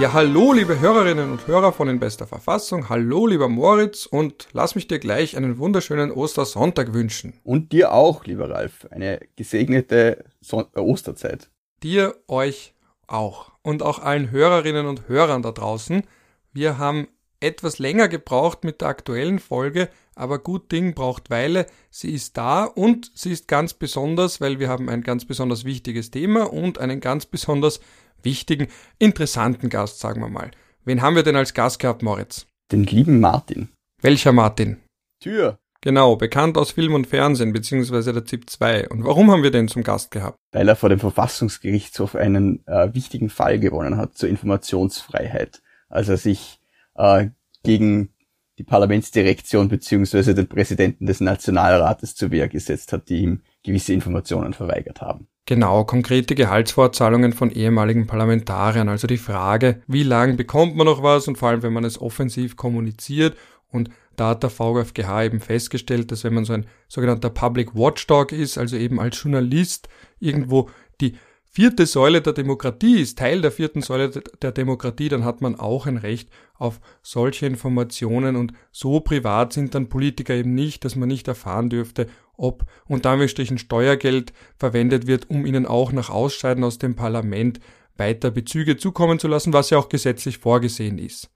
Ja, hallo liebe Hörerinnen und Hörer von In bester Verfassung, hallo lieber Moritz und lass mich dir gleich einen wunderschönen Ostersonntag wünschen. Und dir auch, lieber Ralf, eine gesegnete Son äh, Osterzeit. Dir, euch auch und auch allen Hörerinnen und Hörern da draußen. Wir haben etwas länger gebraucht mit der aktuellen Folge, aber gut Ding braucht Weile. Sie ist da und sie ist ganz besonders, weil wir haben ein ganz besonders wichtiges Thema und einen ganz besonders wichtigen, interessanten Gast, sagen wir mal. Wen haben wir denn als Gast gehabt, Moritz? Den lieben Martin. Welcher Martin? Tür. Genau, bekannt aus Film und Fernsehen, beziehungsweise der ZIP 2. Und warum haben wir den zum Gast gehabt? Weil er vor dem Verfassungsgerichtshof einen äh, wichtigen Fall gewonnen hat zur Informationsfreiheit. Als er sich äh, gegen die Parlamentsdirektion beziehungsweise den Präsidenten des Nationalrates zur Wehr gesetzt hat, die ihm gewisse Informationen verweigert haben. Genau, konkrete Gehaltsvorzahlungen von ehemaligen Parlamentariern. Also die Frage, wie lang bekommt man noch was und vor allem, wenn man es offensiv kommuniziert. Und da hat der VfGH eben festgestellt, dass wenn man so ein sogenannter Public Watchdog ist, also eben als Journalist irgendwo die vierte Säule der Demokratie ist, Teil der vierten Säule der Demokratie, dann hat man auch ein Recht auf solche Informationen und so privat sind dann Politiker eben nicht, dass man nicht erfahren dürfte, ob unter Anführungsstrichen Steuergeld verwendet wird, um ihnen auch nach Ausscheiden aus dem Parlament weiter Bezüge zukommen zu lassen, was ja auch gesetzlich vorgesehen ist.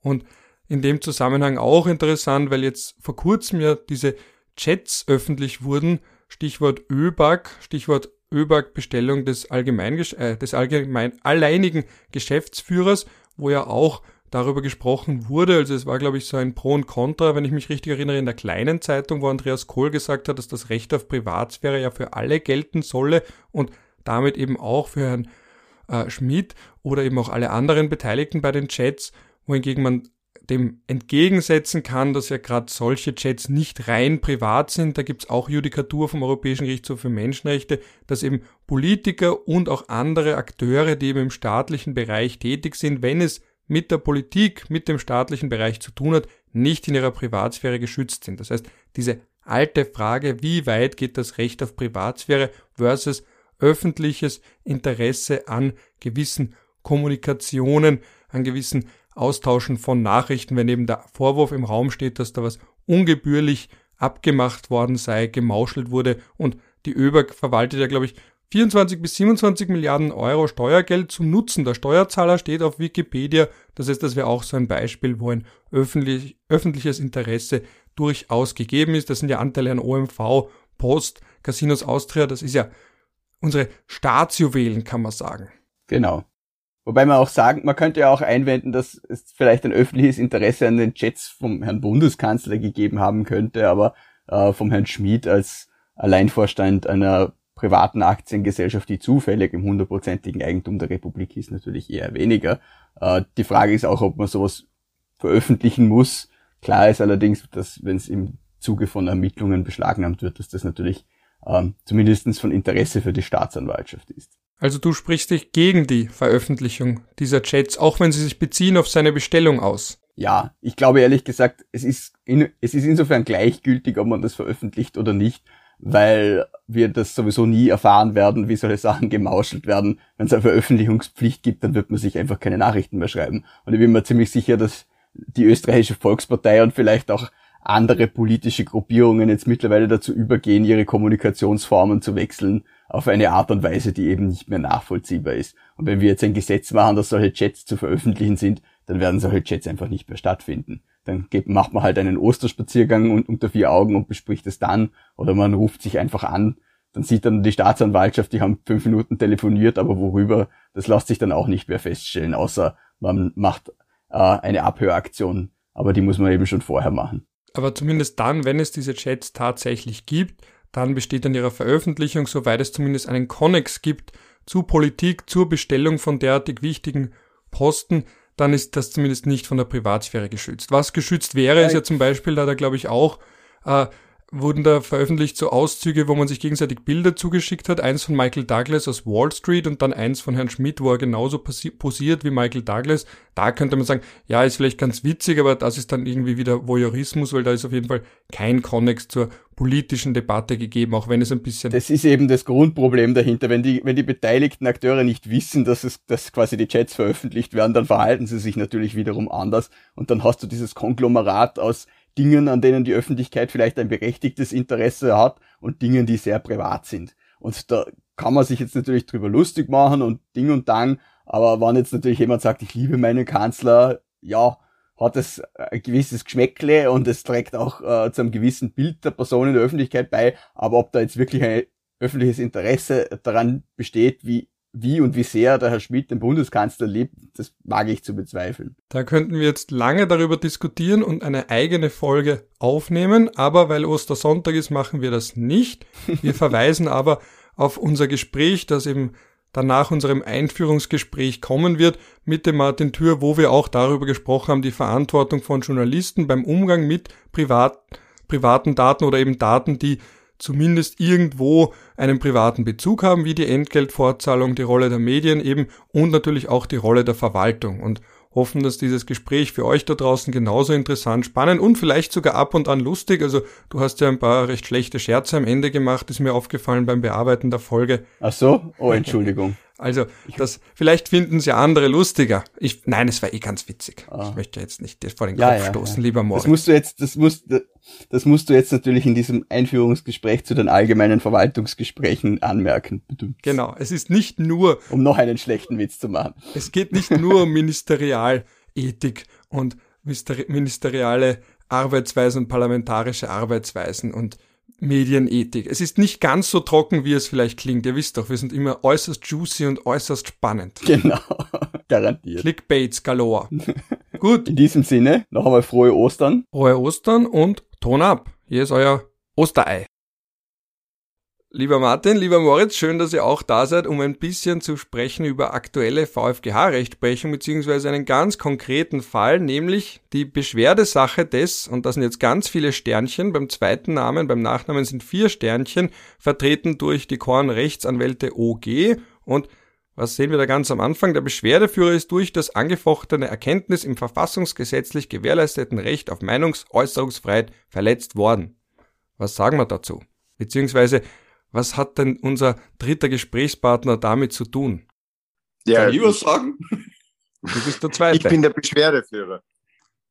Und in dem Zusammenhang auch interessant, weil jetzt vor kurzem ja diese Chats öffentlich wurden, Stichwort ÖBAG, Stichwort ÖBAG-Bestellung des, Allgemein, äh, des allgemein alleinigen Geschäftsführers, wo ja auch darüber gesprochen wurde. Also es war, glaube ich, so ein Pro und Contra, wenn ich mich richtig erinnere, in der kleinen Zeitung, wo Andreas Kohl gesagt hat, dass das Recht auf Privatsphäre ja für alle gelten solle und damit eben auch für Herrn äh, Schmidt oder eben auch alle anderen Beteiligten bei den Chats, wohingegen man dem entgegensetzen kann, dass ja gerade solche Chats nicht rein privat sind. Da gibt's auch Judikatur vom Europäischen Gerichtshof für Menschenrechte, dass eben Politiker und auch andere Akteure, die eben im staatlichen Bereich tätig sind, wenn es mit der Politik, mit dem staatlichen Bereich zu tun hat, nicht in ihrer Privatsphäre geschützt sind. Das heißt, diese alte Frage, wie weit geht das Recht auf Privatsphäre versus öffentliches Interesse an gewissen Kommunikationen, an gewissen Austauschen von Nachrichten, wenn eben der Vorwurf im Raum steht, dass da was ungebührlich abgemacht worden sei, gemauschelt wurde und die ÖBAG verwaltet ja, glaube ich, 24 bis 27 Milliarden Euro Steuergeld zum Nutzen der Steuerzahler steht auf Wikipedia. Das heißt, das wäre auch so ein Beispiel, wo ein öffentlich, öffentliches Interesse durchaus gegeben ist. Das sind ja Anteile an OMV, Post, Casinos Austria. Das ist ja unsere Staatsjuwelen, kann man sagen. Genau. Wobei man auch sagen, man könnte ja auch einwenden, dass es vielleicht ein öffentliches Interesse an den Chats vom Herrn Bundeskanzler gegeben haben könnte, aber äh, vom Herrn Schmid als Alleinvorstand einer privaten Aktiengesellschaft, die zufällig im hundertprozentigen Eigentum der Republik ist, natürlich eher weniger. Äh, die Frage ist auch, ob man sowas veröffentlichen muss. Klar ist allerdings, dass wenn es im Zuge von Ermittlungen beschlagnahmt wird, dass das natürlich ähm, zumindest von Interesse für die Staatsanwaltschaft ist. Also du sprichst dich gegen die Veröffentlichung dieser Chats, auch wenn sie sich beziehen auf seine Bestellung aus. Ja, ich glaube ehrlich gesagt, es ist, in, es ist insofern gleichgültig, ob man das veröffentlicht oder nicht, weil wir das sowieso nie erfahren werden, wie solche Sachen gemauschelt werden. Wenn es eine Veröffentlichungspflicht gibt, dann wird man sich einfach keine Nachrichten mehr schreiben. Und ich bin mir ziemlich sicher, dass die österreichische Volkspartei und vielleicht auch andere politische Gruppierungen jetzt mittlerweile dazu übergehen, ihre Kommunikationsformen zu wechseln auf eine Art und Weise, die eben nicht mehr nachvollziehbar ist. Und wenn wir jetzt ein Gesetz machen, dass solche Chats zu veröffentlichen sind, dann werden solche Chats einfach nicht mehr stattfinden. Dann macht man halt einen Osterspaziergang unter vier Augen und bespricht es dann, oder man ruft sich einfach an. Dann sieht dann die Staatsanwaltschaft, die haben fünf Minuten telefoniert, aber worüber, das lässt sich dann auch nicht mehr feststellen, außer man macht äh, eine Abhöraktion, aber die muss man eben schon vorher machen. Aber zumindest dann, wenn es diese Chats tatsächlich gibt, dann besteht an ihrer Veröffentlichung, soweit es zumindest einen Konnex gibt, zu Politik, zur Bestellung von derartig wichtigen Posten, dann ist das zumindest nicht von der Privatsphäre geschützt. Was geschützt wäre, ist ja zum Beispiel, da da glaube ich auch äh, wurden da veröffentlicht so Auszüge, wo man sich gegenseitig Bilder zugeschickt hat. Eins von Michael Douglas aus Wall Street und dann eins von Herrn Schmidt, wo er genauso posiert wie Michael Douglas. Da könnte man sagen, ja, ist vielleicht ganz witzig, aber das ist dann irgendwie wieder Voyeurismus, weil da ist auf jeden Fall kein Konnex zur politischen Debatte gegeben, auch wenn es ein bisschen. Das ist eben das Grundproblem dahinter. Wenn die, wenn die beteiligten Akteure nicht wissen, dass es, dass quasi die Chats veröffentlicht werden, dann verhalten sie sich natürlich wiederum anders. Und dann hast du dieses Konglomerat aus Dingen, an denen die Öffentlichkeit vielleicht ein berechtigtes Interesse hat und Dingen, die sehr privat sind. Und da kann man sich jetzt natürlich drüber lustig machen und Ding und Dang, aber wenn jetzt natürlich jemand sagt, ich liebe meinen Kanzler, ja, hat es ein gewisses Geschmäckle und es trägt auch äh, zu einem gewissen Bild der Person in der Öffentlichkeit bei, aber ob da jetzt wirklich ein öffentliches Interesse daran besteht, wie wie und wie sehr der Herr Schmidt den Bundeskanzler liebt, das wage ich zu bezweifeln. Da könnten wir jetzt lange darüber diskutieren und eine eigene Folge aufnehmen, aber weil Ostersonntag ist, machen wir das nicht. Wir verweisen aber auf unser Gespräch, das eben danach unserem Einführungsgespräch kommen wird mit dem Martin Thür, wo wir auch darüber gesprochen haben, die Verantwortung von Journalisten beim Umgang mit privat, privaten Daten oder eben Daten, die zumindest irgendwo einen privaten Bezug haben, wie die Entgeltfortzahlung, die Rolle der Medien eben und natürlich auch die Rolle der Verwaltung. Und hoffen, dass dieses Gespräch für euch da draußen genauso interessant, spannend und vielleicht sogar ab und an lustig. Also du hast ja ein paar recht schlechte Scherze am Ende gemacht, ist mir aufgefallen beim Bearbeiten der Folge. Ach so? Oh, Entschuldigung. Also, das, vielleicht finden es ja andere lustiger. Ich, nein, es war eh ganz witzig. Ah. Ich möchte jetzt nicht vor den ja, Kopf ja, stoßen, ja. lieber Moritz. Das musst du jetzt, das musst, das musst du jetzt natürlich in diesem Einführungsgespräch zu den allgemeinen Verwaltungsgesprächen anmerken. Genau. Es ist nicht nur, um noch einen schlechten Witz zu machen. Es geht nicht nur um Ministerialethik und ministeriale Arbeitsweisen und parlamentarische Arbeitsweisen und Medienethik. Es ist nicht ganz so trocken, wie es vielleicht klingt. Ihr wisst doch, wir sind immer äußerst juicy und äußerst spannend. Genau, garantiert. Clickbaits galore. Gut. In diesem Sinne, noch einmal frohe Ostern. Frohe Ostern und Ton ab. Hier ist euer Osterei. Lieber Martin, lieber Moritz, schön, dass ihr auch da seid, um ein bisschen zu sprechen über aktuelle VfGH-Rechtsprechung beziehungsweise einen ganz konkreten Fall, nämlich die Beschwerdesache des, und das sind jetzt ganz viele Sternchen, beim zweiten Namen, beim Nachnamen sind vier Sternchen, vertreten durch die Korn-Rechtsanwälte OG und was sehen wir da ganz am Anfang? Der Beschwerdeführer ist durch das angefochtene Erkenntnis im verfassungsgesetzlich gewährleisteten Recht auf Meinungsäußerungsfreiheit verletzt worden. Was sagen wir dazu? Beziehungsweise was hat denn unser dritter Gesprächspartner damit zu tun? Ja, Kann ich was sagen? Du bist der Zweite. Ich bin der Beschwerdeführer.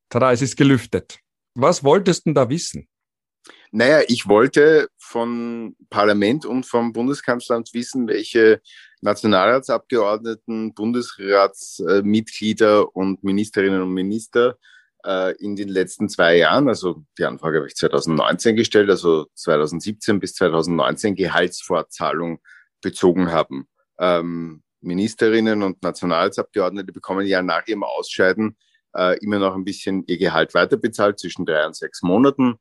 Tada, es ist gelüftet. Was wolltest du denn da wissen? Naja, ich wollte von Parlament und vom Bundeskanzleramt wissen, welche Nationalratsabgeordneten, Bundesratsmitglieder und Ministerinnen und Minister äh, in den letzten zwei Jahren, also die Anfrage habe ich 2019 gestellt, also 2017 bis 2019 Gehaltsfortzahlung bezogen haben. Ähm, Ministerinnen und Nationalratsabgeordnete bekommen ja nach ihrem Ausscheiden äh, immer noch ein bisschen ihr Gehalt weiterbezahlt, zwischen drei und sechs Monaten.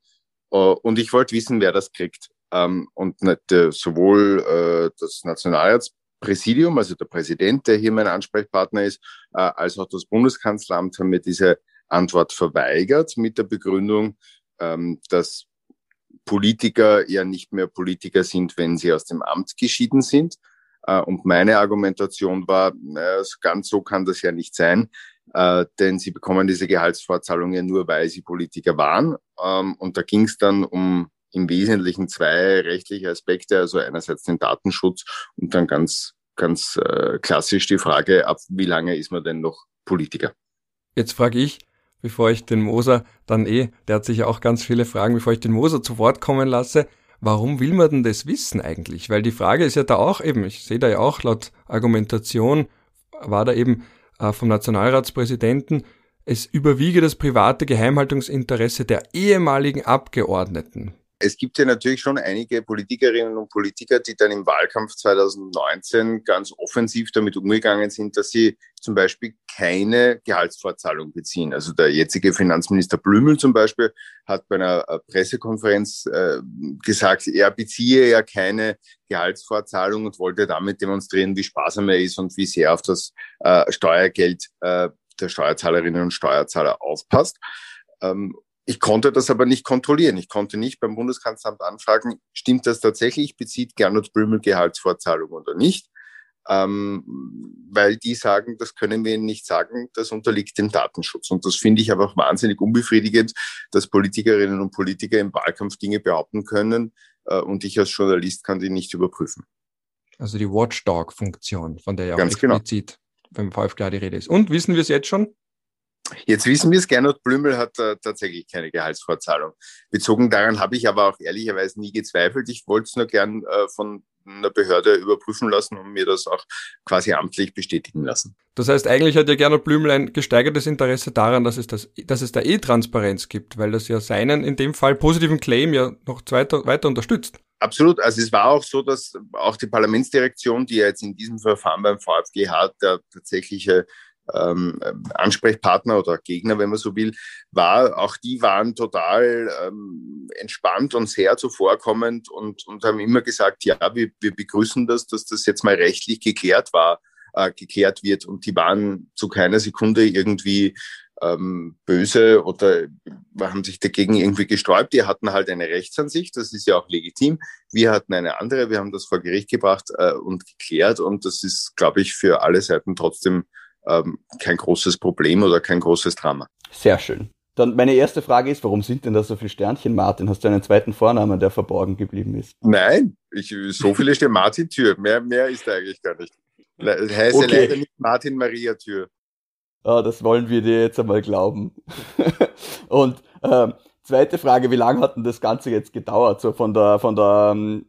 Äh, und ich wollte wissen, wer das kriegt. Ähm, und nicht, äh, sowohl das Nationalratspräsidium, also der Präsident, der hier mein Ansprechpartner ist, äh, als auch das Bundeskanzleramt haben mir diese Antwort verweigert mit der Begründung, ähm, dass Politiker ja nicht mehr Politiker sind, wenn sie aus dem Amt geschieden sind. Äh, und meine Argumentation war, naja, ganz so kann das ja nicht sein, äh, denn sie bekommen diese Gehaltsvorzahlung nur, weil sie Politiker waren. Ähm, und da ging es dann um im Wesentlichen zwei rechtliche Aspekte, also einerseits den Datenschutz und dann ganz, ganz äh, klassisch die Frage, ab wie lange ist man denn noch Politiker? Jetzt frage ich, bevor ich den Moser dann eh, der hat sicher auch ganz viele Fragen, bevor ich den Moser zu Wort kommen lasse, warum will man denn das wissen eigentlich? Weil die Frage ist ja da auch eben, ich sehe da ja auch laut Argumentation, war da eben äh, vom Nationalratspräsidenten, es überwiege das private Geheimhaltungsinteresse der ehemaligen Abgeordneten. Es gibt ja natürlich schon einige Politikerinnen und Politiker, die dann im Wahlkampf 2019 ganz offensiv damit umgegangen sind, dass sie zum Beispiel keine Gehaltsvorzahlung beziehen. Also der jetzige Finanzminister Blümel zum Beispiel hat bei einer äh, Pressekonferenz äh, gesagt, er beziehe ja keine Gehaltsvorzahlung und wollte damit demonstrieren, wie sparsam er ist und wie sehr auf das äh, Steuergeld äh, der Steuerzahlerinnen und Steuerzahler aufpasst. Ähm, Ich konnte das aber nicht kontrollieren. Ich konnte nicht beim Bundeskanzleramt anfragen, stimmt das tatsächlich, bezieht Gernot Blümel Gehaltsvorzahlung oder nicht? Ähm, weil die sagen, das können wir ihnen nicht sagen, das unterliegt dem Datenschutz. Und das finde ich einfach wahnsinnig unbefriedigend, dass Politikerinnen und Politiker im Wahlkampf Dinge behaupten können äh, und ich als Journalist kann die nicht überprüfen. Also die Watchdog-Funktion, von der ja auch Ganz genau. explizit genau. beim VfGH die Rede ist. Und wissen wir es jetzt schon? Jetzt wissen wir es, Gernot Blümel hat äh, tatsächlich keine Gehaltsvorzahlung. Bezogen daran habe ich aber auch ehrlicherweise nie gezweifelt. Ich wollte es nur gern äh, von einer Behörde überprüfen lassen und mir das auch quasi amtlich bestätigen lassen. Das heißt, eigentlich hat ja Gernot Blümel ein gesteigertes Interesse daran, dass es, das, dass es da E-Transparenz gibt, weil das ja seinen, in dem Fall positiven Claim ja noch weiter, weiter unterstützt. Absolut. Also es war auch so, dass auch die Parlamentsdirektion, die ja jetzt in diesem Verfahren beim VfGH der tatsächliche ähm, Ansprechpartner oder Gegner, wenn man so will, war, auch die waren total ähm, entspannt und sehr zuvorkommend und, und haben immer gesagt, ja, wir, wir begrüßen das, dass das jetzt mal rechtlich geklärt war, äh, geklärt wird. Und die waren zu keiner Sekunde irgendwie ähm, böse oder haben sich dagegen irgendwie gesträubt. Die hatten halt eine Rechtsansicht, das ist ja auch legitim. Wir hatten eine andere, wir haben das vor Gericht gebracht äh, und geklärt und das ist, glaube ich, für alle Seiten trotzdem ähm, kein großes Problem oder kein großes Drama. Sehr schön. Dann meine erste Frage ist, warum sind denn da so viele Sternchen, Martin? Hast du einen zweiten Vornamen, der verborgen geblieben ist? Nein, ich, so viele stehen Martin Tür. Mehr, mehr ist da eigentlich gar nicht. Das heißt okay. leider nicht Martin Maria Tür. Ah, das wollen wir dir jetzt einmal glauben. Und ähm, zweite Frage, wie lange hat denn das Ganze jetzt gedauert? So von der, von der ähm,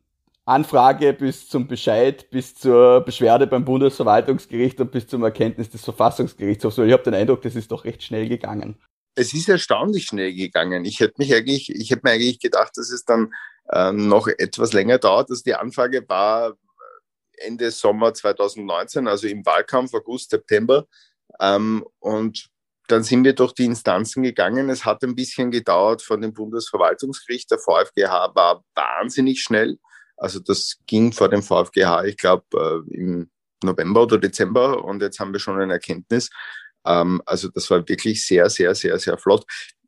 Anfrage bis zum Bescheid, bis zur Beschwerde beim Bundesverwaltungsgericht und bis zum Erkenntnis des Verfassungsgerichtshofs. Ich habe den Eindruck, das ist doch recht schnell gegangen. Es ist erstaunlich schnell gegangen. Ich hätte mich eigentlich, ich hätte mir eigentlich gedacht, dass es dann ähm, noch etwas länger dauert. Also die Anfrage war Ende Sommer 2019, also im Wahlkampf August, September. Ähm, und dann sind wir durch die Instanzen gegangen. Es hat ein bisschen gedauert von dem Bundesverwaltungsgericht. Der VfGH war wahnsinnig schnell. Also das ging vor dem VfGH, ich glaube, äh, im November oder Dezember und jetzt haben wir schon eine Erkenntnis. Ähm, also das war wirklich sehr, sehr, sehr, sehr flott.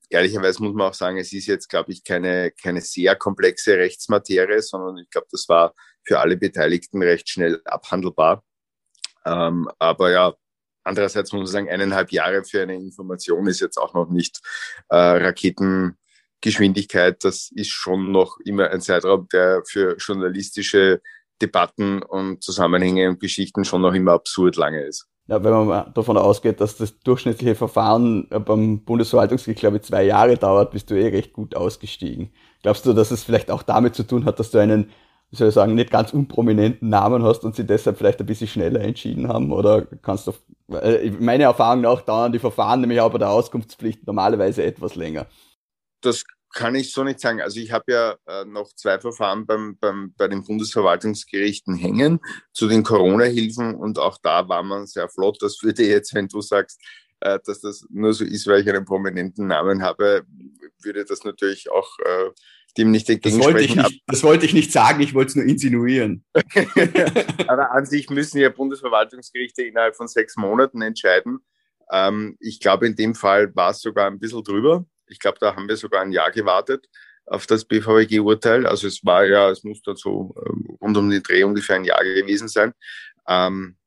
Ehrlicherweise muss man auch sagen, es ist jetzt, glaube ich, keine, keine sehr komplexe Rechtsmaterie, sondern ich glaube, das war für alle Beteiligten recht schnell abhandelbar. Ähm, aber ja, andererseits muss man sagen, eineinhalb Jahre für eine Information ist jetzt auch noch nicht äh, Raketen Geschwindigkeit, das ist schon noch immer ein Zeitraum, der für journalistische Debatten und Zusammenhänge und Geschichten schon noch immer absurd lange ist. Ja, wenn man davon ausgeht, dass das durchschnittliche Verfahren beim Bundesverwaltungsgericht, glaube ich, zwei Jahre dauert, bist du eh recht gut ausgestiegen. Glaubst du, dass es vielleicht auch damit zu tun hat, dass du einen, wie soll ich sagen, nicht ganz unprominenten Namen hast und sie deshalb vielleicht ein bisschen schneller entschieden haben? Oder kannst du, meine Erfahrung nach dauern die Verfahren nämlich auch bei der Auskunftspflicht normalerweise etwas länger das kann ich so nicht sagen. Also ich habe ja äh, noch zwei Verfahren beim, beim, bei den Bundesverwaltungsgerichten hängen zu den Corona-Hilfen und auch da war man sehr flott. Das würde jetzt, wenn du sagst, äh, dass das nur so ist, weil ich einen prominenten Namen habe, würde das natürlich auch äh, dem nicht entgegensprechen. Das wollte, ich nicht, das wollte ich nicht sagen, ich wollte es nur insinuieren. Aber an sich müssen ja Bundesverwaltungsgerichte innerhalb von sechs Monaten entscheiden. Ähm, ich glaube, in dem Fall war es sogar ein bisschen drüber. Ich glaube, da haben wir sogar ein Jahr gewartet auf das BVG-Urteil. Also es war ja, es muss so ähm, rund um die Dreh ungefähr ein Jahr gewesen sein. Ähm,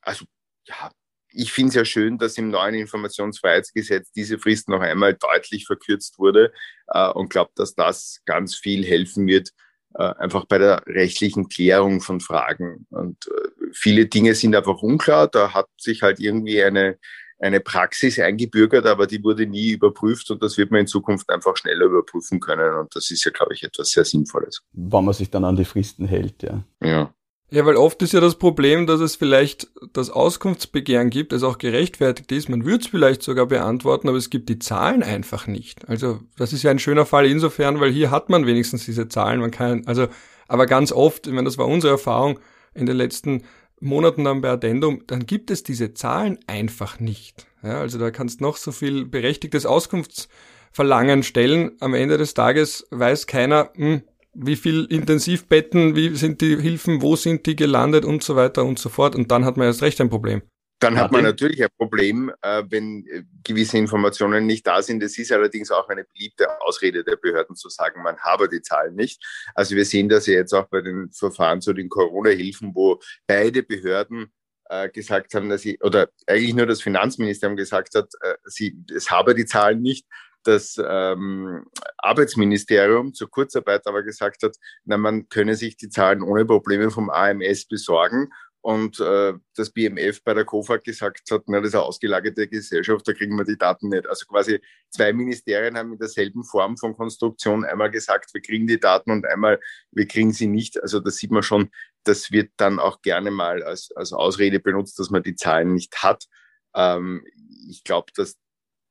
also ja, ich finde es ja schön, dass im neuen Informationsfreiheitsgesetz diese Frist noch einmal deutlich verkürzt wurde äh, und glaube, dass das ganz viel helfen wird, äh, einfach bei der rechtlichen Klärung von Fragen. Und äh, viele Dinge sind einfach unklar. Da hat sich halt irgendwie eine eine Praxis eingebürgert, aber die wurde nie überprüft und das wird man in Zukunft einfach schneller überprüfen können und das ist ja, glaube ich, etwas sehr Sinnvolles. Wenn man sich dann an die Fristen hält, ja. Ja. Ja, weil oft ist ja das Problem, dass es vielleicht das Auskunftsbegehren gibt, das auch gerechtfertigt ist. Man würde es vielleicht sogar beantworten, aber es gibt die Zahlen einfach nicht. Also das ist ja ein schöner Fall insofern, weil hier hat man wenigstens diese Zahlen. Man kann, also, aber ganz oft, ich meine, das war unsere Erfahrung in den letzten Monaten dann bei Addendum, dann gibt es diese Zahlen einfach nicht. Ja, also da kannst noch so viel berechtigtes Auskunftsverlangen stellen. Am Ende des Tages weiß keiner, hm, wie viel Intensivbetten, wie sind die Hilfen, wo sind die gelandet und so weiter und so fort. Und dann hat man erst recht ein Problem. Dann hat man natürlich ein Problem, äh, wenn äh, gewisse Informationen nicht da sind. Es ist allerdings auch eine beliebte Ausrede der Behörden zu sagen, man habe die Zahlen nicht. Also wir sehen das ja jetzt auch bei den Verfahren zu den Corona-Hilfen, wo beide Behörden äh, gesagt haben, dass sie, oder eigentlich nur das Finanzministerium gesagt hat, sie, es habe die Zahlen nicht. Das ähm, Arbeitsministerium zur Kurzarbeit aber gesagt hat, na, man könne sich die Zahlen ohne Probleme vom AMS besorgen und äh, das BMF bei der COFAG gesagt hat, na, das ist eine ausgelagerte Gesellschaft, da kriegen wir die Daten nicht. Also quasi zwei Ministerien haben in derselben Form von Konstruktion einmal gesagt, wir kriegen die Daten und einmal, wir kriegen sie nicht. Also da sieht man schon, das wird dann auch gerne mal als, als Ausrede benutzt, dass man die Zahlen nicht hat. Ähm, ich glaube, dass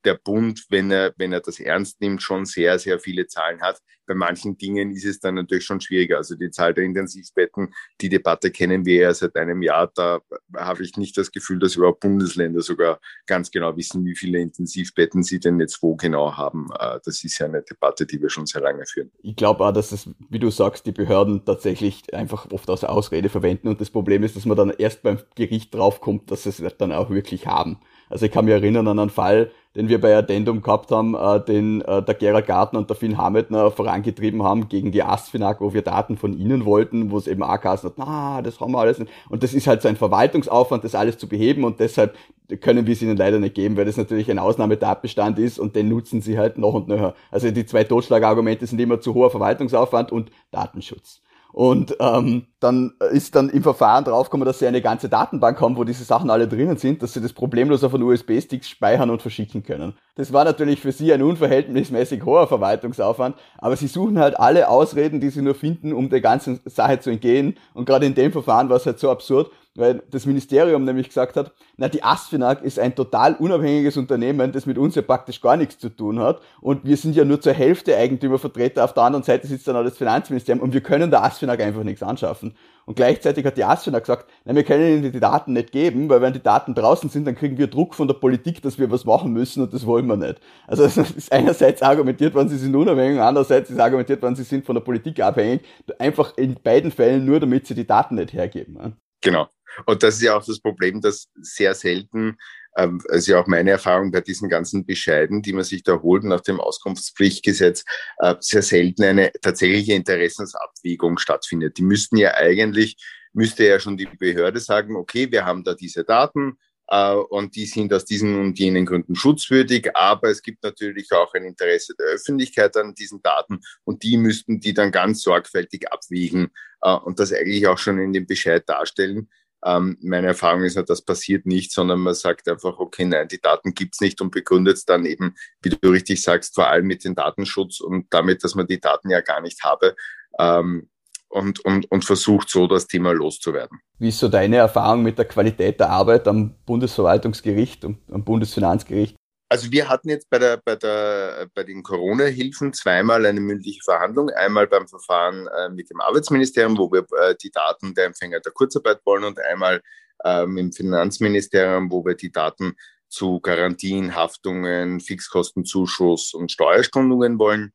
der Bund, wenn er, wenn er das ernst nimmt, schon sehr, sehr viele Zahlen hat. Bei manchen Dingen ist es dann natürlich schon schwieriger. Also die Zahl der Intensivbetten, die Debatte kennen wir ja seit einem Jahr. Da habe ich nicht das Gefühl, dass überhaupt Bundesländer sogar ganz genau wissen, wie viele Intensivbetten sie denn jetzt wo genau haben. Äh, das ist ja eine Debatte, die wir schon sehr lange führen. Ich glaube auch, dass es, wie du sagst, die Behörden tatsächlich einfach oft als Ausrede verwenden. Und das Problem ist, dass man dann erst beim Gericht draufkommt, dass sie es dann auch wirklich haben. Also ich kann mich erinnern an einen Fall, den wir bei Addendum gehabt haben, äh, den äh, der Gerald Gartner und der Finn Hametner vorangetrieben haben gegen die ASFINAG, wo wir Daten von ihnen wollten, wo es eben auch geheißen hat, na, das haben wir alles nicht. Und das ist halt so ein Verwaltungsaufwand, das alles zu beheben und deshalb können wir es ihnen leider nicht geben, weil das natürlich ein Ausnahmetatbestand ist und den nutzen sie halt noch und nöcher. Also die zwei Totschlagargumente sind immer zu hoher Verwaltungsaufwand und Datenschutz. Und ähm, dann ist dann im Verfahren draufgekommen, dass sie eine ganze Datenbank haben, wo diese Sachen alle drinnen sind, dass sie das problemlos auf einen USB-Stick speichern und verschicken können. Das war natürlich für sie ein unverhältnismäßig hoher Verwaltungsaufwand, aber sie suchen halt alle Ausreden, die sie nur finden, um der ganzen Sache zu entgehen. Und gerade in dem Verfahren war es halt so absurd, weil das Ministerium nämlich gesagt hat, na, die ASFINAG ist ein total unabhängiges Unternehmen, das mit uns ja praktisch gar nichts zu tun hat und wir sind ja nur zur Hälfte Eigentümervertreter, auf der anderen Seite sitzt dann auch das Finanzministerium und wir können der ASFINAG einfach nichts anschaffen. Und gleichzeitig hat die ASFINAG gesagt, na, wir können ihnen die Daten nicht geben, weil wenn die Daten draußen sind, dann kriegen wir Druck von der Politik, dass wir was machen müssen und das wollen wir nicht. Also es ist einerseits argumentiert worden, sie sind unabhängig, andererseits ist argumentiert worden, sie sind von der Politik abhängig, einfach in beiden Fällen nur, damit sie die Daten nicht hergeben. Genau. Und das ist ja auch das Problem, dass sehr selten, ähm, also ja auch meine Erfahrung bei diesen ganzen Bescheiden, die man sich da holt nach dem Auskunftspflichtgesetz, äh, sehr selten eine tatsächliche Interessensabwägung stattfindet. Die müssten ja eigentlich, müsste ja schon die Behörde sagen, okay, wir haben da diese Daten, Uh, und die sind aus diesen und jenen Gründen schutzwürdig, aber es gibt natürlich auch ein Interesse der Öffentlichkeit an diesen Daten und die müssten die dann ganz sorgfältig abwiegen uh, und das eigentlich auch schon in dem Bescheid darstellen. Ähm, meine Erfahrung ist nur, das passiert nicht, sondern man sagt einfach, okay, nein, die Daten gibt's nicht und begründet es dann eben, wie du richtig sagst, vor allem mit dem Datenschutz und damit, dass man die Daten ja gar nicht habe. Ähm, und, und, und versucht so das Thema loszuwerden. Wie ist so deine Erfahrung mit der Qualität der Arbeit am Bundesverwaltungsgericht und am Bundesfinanzgericht? Also wir hatten jetzt bei, der, bei, der, bei den Corona-Hilfen zweimal eine mündliche Verhandlung. Einmal beim Verfahren äh, mit dem Arbeitsministerium, wo wir äh, die Daten der Empfänger der Kurzarbeit wollen und einmal ähm, im Finanzministerium, wo wir die Daten zu Garantien, Haftungen, Fixkostenzuschuss und Steuerstundungen wollen.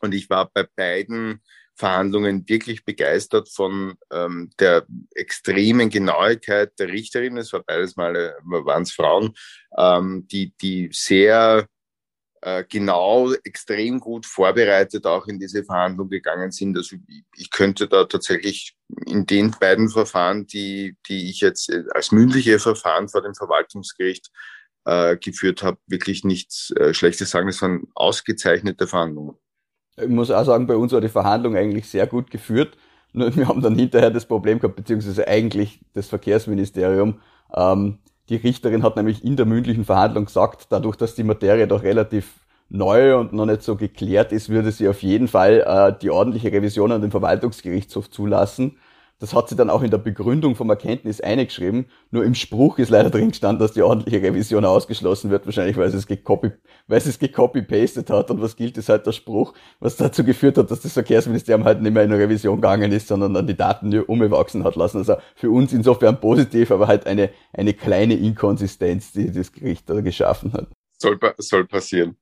Und ich war bei beiden Verhandlungen wirklich begeistert von ähm, der extremen Genauigkeit der Richterin. Es war beides Mal waren es Frauen, ähm, die, die sehr äh, genau, extrem gut vorbereitet auch in diese Verhandlung gegangen sind. Also ich könnte da tatsächlich in den beiden Verfahren, die, die ich jetzt äh, als mündliche Verfahren vor dem Verwaltungsgericht äh, geführt habe, wirklich nichts äh, Schlechtes sagen. Es waren ausgezeichnete Verhandlungen. Ich muss auch sagen, bei uns war die Verhandlung eigentlich sehr gut geführt. Nur wir haben dann hinterher das Problem gehabt, beziehungsweise eigentlich das Verkehrsministerium. Ähm, die Richterin hat nämlich in der mündlichen Verhandlung gesagt, dadurch, dass die Materie doch relativ neu und noch nicht so geklärt ist, würde sie auf jeden Fall äh, die ordentliche Revision an den Verwaltungsgerichtshof zulassen. Das hat sie dann auch in der Begründung vom Erkenntnis eingeschrieben. Nur im Spruch ist leider drin gestanden, dass die ordentliche Revision ausgeschlossen wird. Wahrscheinlich, weil sie es gecopy, weil sie es gecopy-pasted hat. Und was gilt, ist halt der Spruch, was dazu geführt hat, dass das Verkehrsministerium halt nicht mehr in eine Revision gegangen ist, sondern dann die Daten nur umgewachsen hat lassen. Also für uns insofern positiv, aber halt eine, eine kleine Inkonsistenz, die das Gericht da geschaffen hat. Soll, soll passieren.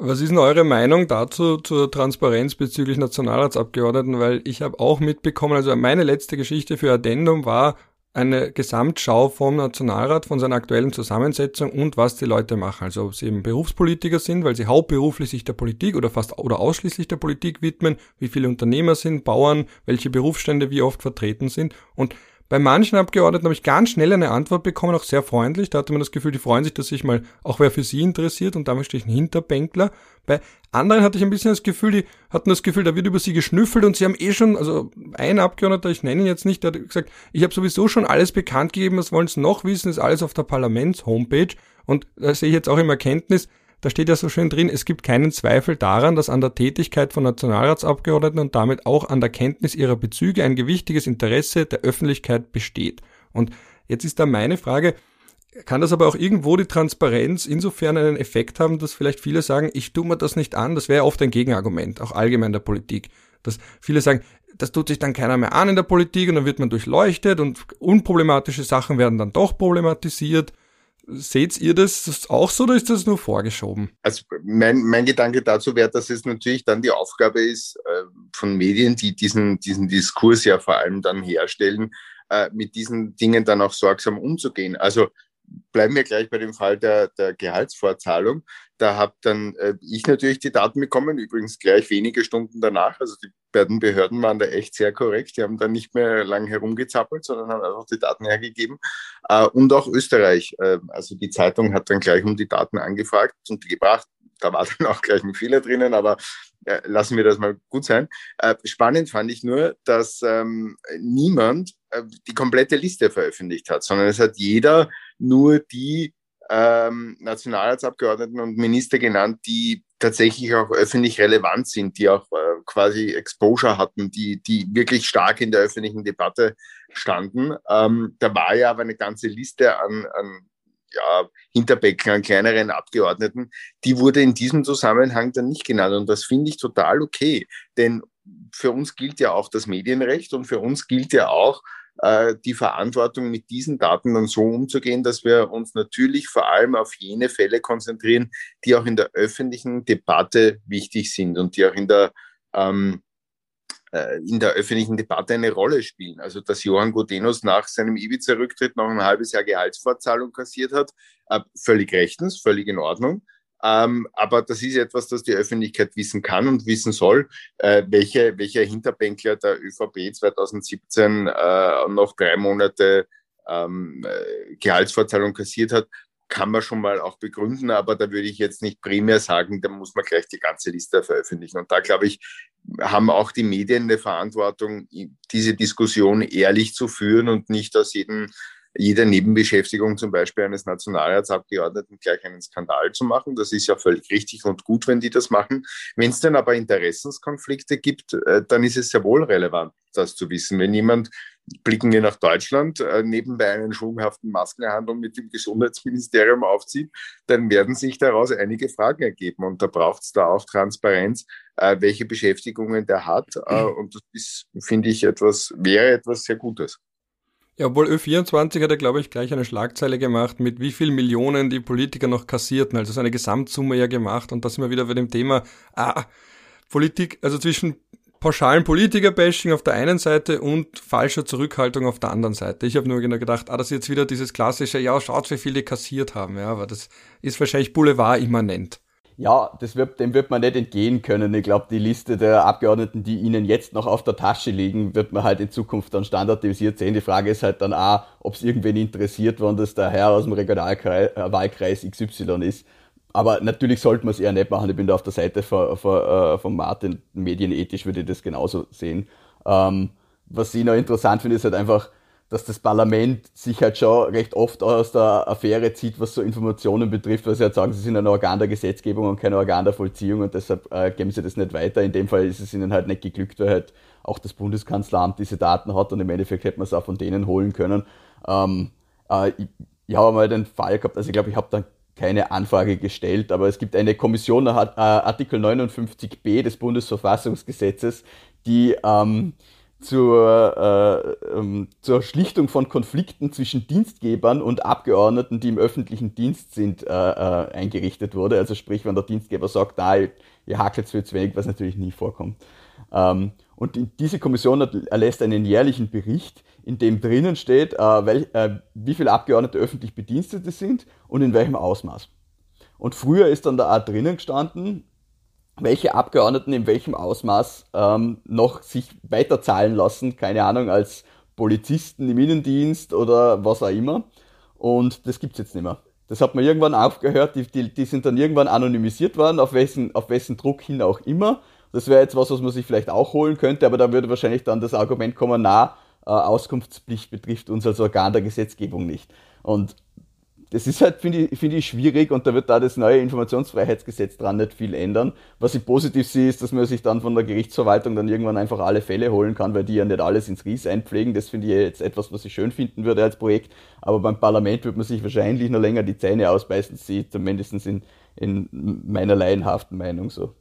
Was ist denn eure Meinung dazu zur Transparenz bezüglich Nationalratsabgeordneten? Weil ich habe auch mitbekommen, also meine letzte Geschichte für Addendum war eine Gesamtschau vom Nationalrat, von seiner aktuellen Zusammensetzung und was die Leute machen. Also ob sie eben Berufspolitiker sind, weil sie hauptberuflich sich der Politik oder fast oder ausschließlich der Politik widmen, wie viele Unternehmer sind, Bauern, welche Berufsstände wie oft vertreten sind. Und bei manchen Abgeordneten habe ich ganz schnell eine Antwort bekommen, auch sehr freundlich. Da hatte man das Gefühl, die freuen sich, dass sich mal auch wer für sie interessiert und damit stehe ich ein Hinterbänkler. Bei anderen hatte ich ein bisschen das Gefühl, die hatten das Gefühl, da wird über sie geschnüffelt und sie haben eh schon, also ein Abgeordneter, ich nenne ihn jetzt nicht, der hat gesagt, ich habe sowieso schon alles bekannt gegeben, was wollen sie noch wissen, ist alles auf der Parlaments-Homepage und da sehe ich jetzt auch im Erkenntnis, da steht ja so schön drin, es gibt keinen Zweifel daran, dass an der Tätigkeit von Nationalratsabgeordneten und damit auch an der Kenntnis ihrer Bezüge ein gewichtiges Interesse der Öffentlichkeit besteht. Und jetzt ist da meine Frage, kann das aber auch irgendwo die Transparenz insofern einen Effekt haben, dass vielleicht viele sagen, ich tue mir das nicht an, das wäre oft ein Gegenargument, auch allgemein der Politik, dass viele sagen, das tut sich dann keiner mehr an in der Politik und dann wird man durchleuchtet und unproblematische Sachen werden dann doch problematisiert Seht ihr das auch so oder ist das nur vorgeschoben? Also mein, mein Gedanke dazu wäre, dass es natürlich dann die Aufgabe ist äh, von Medien, die diesen, diesen Diskurs ja vor allem dann herstellen, äh, mit diesen Dingen dann auch sorgsam umzugehen. Also bleiben wir gleich bei dem Fall der, der Gehaltsvorzahlung. Da habe dann äh, ich natürlich die Daten bekommen, übrigens gleich wenige Stunden danach. Also die beiden Behörden waren da echt sehr korrekt. Die haben dann nicht mehr lang herumgezappelt, sondern haben einfach die Daten hergegeben. Äh, und auch Österreich. Äh, also die Zeitung hat dann gleich um die Daten angefragt und die gebracht. Da war dann auch gleich ein Fehler drinnen, aber äh, lassen wir das mal gut sein. Äh, spannend fand ich nur, dass ähm, niemand äh, die komplette Liste veröffentlicht hat, sondern es hat jeder nur die ähm, Nationalratsabgeordneten und Minister genannt, die tatsächlich auch öffentlich relevant sind, die auch äh, quasi Exposure hatten, die, die wirklich stark in der öffentlichen Debatte standen. Ähm, da war ja aber eine ganze Liste an, an ja, Hinterbäcken, an kleineren Abgeordneten, die wurde in diesem Zusammenhang dann nicht genannt. Und das finde ich total okay, denn für uns gilt ja auch das Medienrecht und für uns gilt ja auch, die Verantwortung, mit diesen Daten dann so umzugehen, dass wir uns natürlich vor allem auf jene Fälle konzentrieren, die auch in der öffentlichen Debatte wichtig sind und die auch in der ähm, äh, in der öffentlichen Debatte eine Rolle spielen. Also, dass Johann Godenus nach seinem Ibiza-Rücktritt noch ein halbes Jahr Gehaltsfortzahlung kassiert hat, äh, völlig rechtens, völlig in Ordnung. Ähm, aber das ist etwas, das die Öffentlichkeit wissen kann und wissen soll, äh, welche, welcher Hinterbänkler der ÖVP 2017 äh, noch drei Monate ähm, äh, Gehaltsvorzahlung kassiert hat, kann man schon mal auch begründen, aber da würde ich jetzt nicht primär sagen, da muss man gleich die ganze Liste veröffentlichen. Und da glaube ich, haben auch die Medien eine Verantwortung, diese Diskussion ehrlich zu führen und nicht aus jedem jede Nebenbeschäftigung zum Beispiel eines Nationalratsabgeordneten gleich einen Skandal zu machen. Das ist ja völlig richtig und gut, wenn die das machen. Wenn es dann aber Interessenskonflikte gibt, äh, dann ist es sehr wohl relevant, das zu wissen. Wenn jemand blicken wir nach Deutschland, äh, nebenbei einen schwunghaften Maskenhandel mit dem Gesundheitsministerium aufzieht, dann werden sich daraus einige Fragen ergeben. Und da braucht es da auch Transparenz, äh, welche Beschäftigungen der hat. und das ist, finde ich, etwas, wäre etwas sehr Gutes. Ja, obwohl Ö24 hat er, glaube ich, gleich eine Schlagzeile gemacht, mit wie viel Millionen die Politiker noch kassierten, also so eine Gesamtsumme ja gemacht. Und da sind wir wieder bei dem Thema, ah, Politik, also zwischen pauschalen Politiker-Bashing auf der einen Seite und falscher Zurückhaltung auf der anderen Seite. Ich habe nur genau gedacht, ah, das ist jetzt wieder dieses klassische, ja, schaut, wie viele kassiert haben, ja, aber das ist wahrscheinlich Boulevard immanent. Ja, das wird, dem wird man nicht entgehen können. Ich glaube, die Liste der Abgeordneten, die Ihnen jetzt noch auf der Tasche liegen, wird man halt in Zukunft dann standardisiert sehen. Die Frage ist halt dann auch, ob es irgendwen interessiert, wann das der Herr aus dem Regionalwahlkreis äh, XY ist. Aber natürlich sollte man es eher nicht machen. Ich bin da auf der Seite von, von, äh, von Martin. Medienethisch würde ich das genauso sehen. Ähm, was ich noch interessant finde, ist halt einfach, dass das Parlament sich halt schon recht oft aus der Affäre zieht, was so Informationen betrifft, weil sie halt sagen, sie sind ein Organ der Gesetzgebung und kein Organ der Vollziehung und deshalb äh, geben sie das nicht weiter. In dem Fall ist es ihnen halt nicht geglückt, weil halt auch das Bundeskanzleramt diese Daten hat und im Endeffekt hätte man es auch von denen holen können. Ähm, äh, ich, ich habe mal den Fall gehabt, also ich glaube, ich habe dann keine Anfrage gestellt, aber es gibt eine Kommission nach äh, Artikel 59b des Bundesverfassungsgesetzes, die ähm, zur, äh, ähm, zur Schlichtung von Konflikten zwischen Dienstgebern und Abgeordneten, die im öffentlichen Dienst sind, äh, äh, eingerichtet wurde. Also sprich, wenn der Dienstgeber sagt, na, ihr hakelt für zu wenig, was natürlich nie vorkommt. Ähm, Und die, diese Kommission erlässt einen jährlichen Bericht, in dem drinnen steht, äh, wel, äh, wie viele Abgeordnete öffentlich Bedienstete sind und in welchem Ausmaß. Und früher ist dann da drinnen gestanden, welche Abgeordneten in welchem Ausmaß ähm, noch sich weiterzahlen lassen, keine Ahnung, als Polizisten im Innendienst oder was auch immer. Und das gibt's jetzt nicht mehr. Das hat man irgendwann aufgehört, die, die, die sind dann irgendwann anonymisiert worden, auf wessen, auf wessen Druck hin auch immer. Das wäre jetzt was, was man sich vielleicht auch holen könnte, aber da würde wahrscheinlich dann das Argument kommen, na, äh, Auskunftspflicht betrifft uns als Organ der Gesetzgebung nicht. Und das ist halt, finde ich, finde ich, schwierig und da wird da das neue Informationsfreiheitsgesetz dran nicht viel ändern. Was ich positiv sehe, ist, dass man sich dann von der Gerichtsverwaltung dann irgendwann einfach alle Fälle holen kann, weil die ja nicht alles ins Ries einpflegen. Das finde ich jetzt etwas, was ich schön finden würde als Projekt. Aber beim Parlament wird man sich wahrscheinlich noch länger die Zähne ausbeißen, sie zumindest in, in meiner laienhaften Meinung so.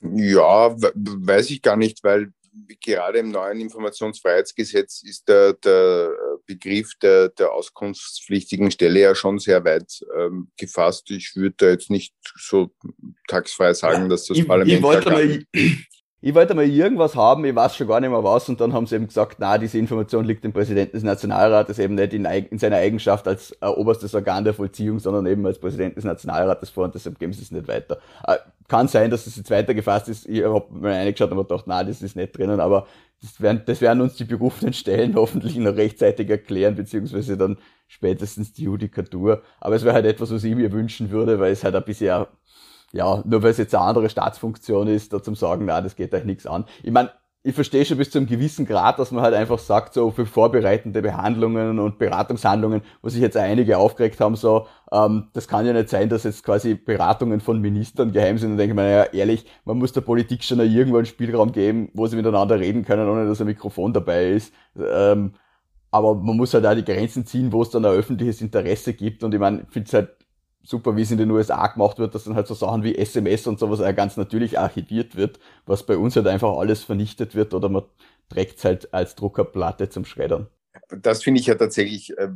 Ja, weiß ich gar nicht, weil gerade im neuen Informationsfreiheitsgesetz ist der, der Begriff der, der auskunftspflichtigen Stelle ja schon sehr weit ähm, gefasst. Ich würde da jetzt nicht so tagsfrei sagen, dass das ich, Parlament. Ich wollte, mal, ich wollte mal irgendwas haben, ich weiß schon gar nicht mehr was, und dann haben sie eben gesagt, na, diese Information liegt dem Präsidenten des Nationalrates eben nicht in, in seiner Eigenschaft als äh, oberstes Organ der Vollziehung, sondern eben als Präsident des Nationalrates vor, und deshalb geben sie es nicht weiter. Äh, kann sein, dass es jetzt weiter gefasst ist. Ich habe mir reingeschaut und mir gedacht, na, das ist nicht drinnen, aber das werden, das werden uns die berufenen Stellen hoffentlich noch rechtzeitig erklären, beziehungsweise dann spätestens die Judikatur. Aber es wäre halt etwas, was ich mir wünschen würde, weil es halt ein bisschen, ja, nur weil es jetzt eine andere Staatsfunktion ist, da zum sagen, na, das geht euch nichts an. Ich meine, ich verstehe schon bis zu einem gewissen Grad, dass man halt einfach sagt, so für vorbereitende Behandlungen und Beratungshandlungen, wo sich jetzt einige aufgeregt haben, so, ähm, das kann ja nicht sein, dass jetzt quasi Beratungen von Ministern geheim sind. Und denke ich mir, naja, ehrlich, man muss der Politik schon irgendwo einen Spielraum geben, wo sie miteinander reden können, ohne dass ein Mikrofon dabei ist. Ähm, aber man muss halt auch die Grenzen ziehen, wo es dann ein öffentliches Interesse gibt. Und ich meine, ich finde es halt super, wie es in den USA gemacht wird, dass dann halt so Sachen wie SMS und sowas auch ganz natürlich archiviert wird, was bei uns halt einfach alles vernichtet wird oder man trägt es halt als Druckerplatte zum Schreddern. Das finde ich ja tatsächlich äh,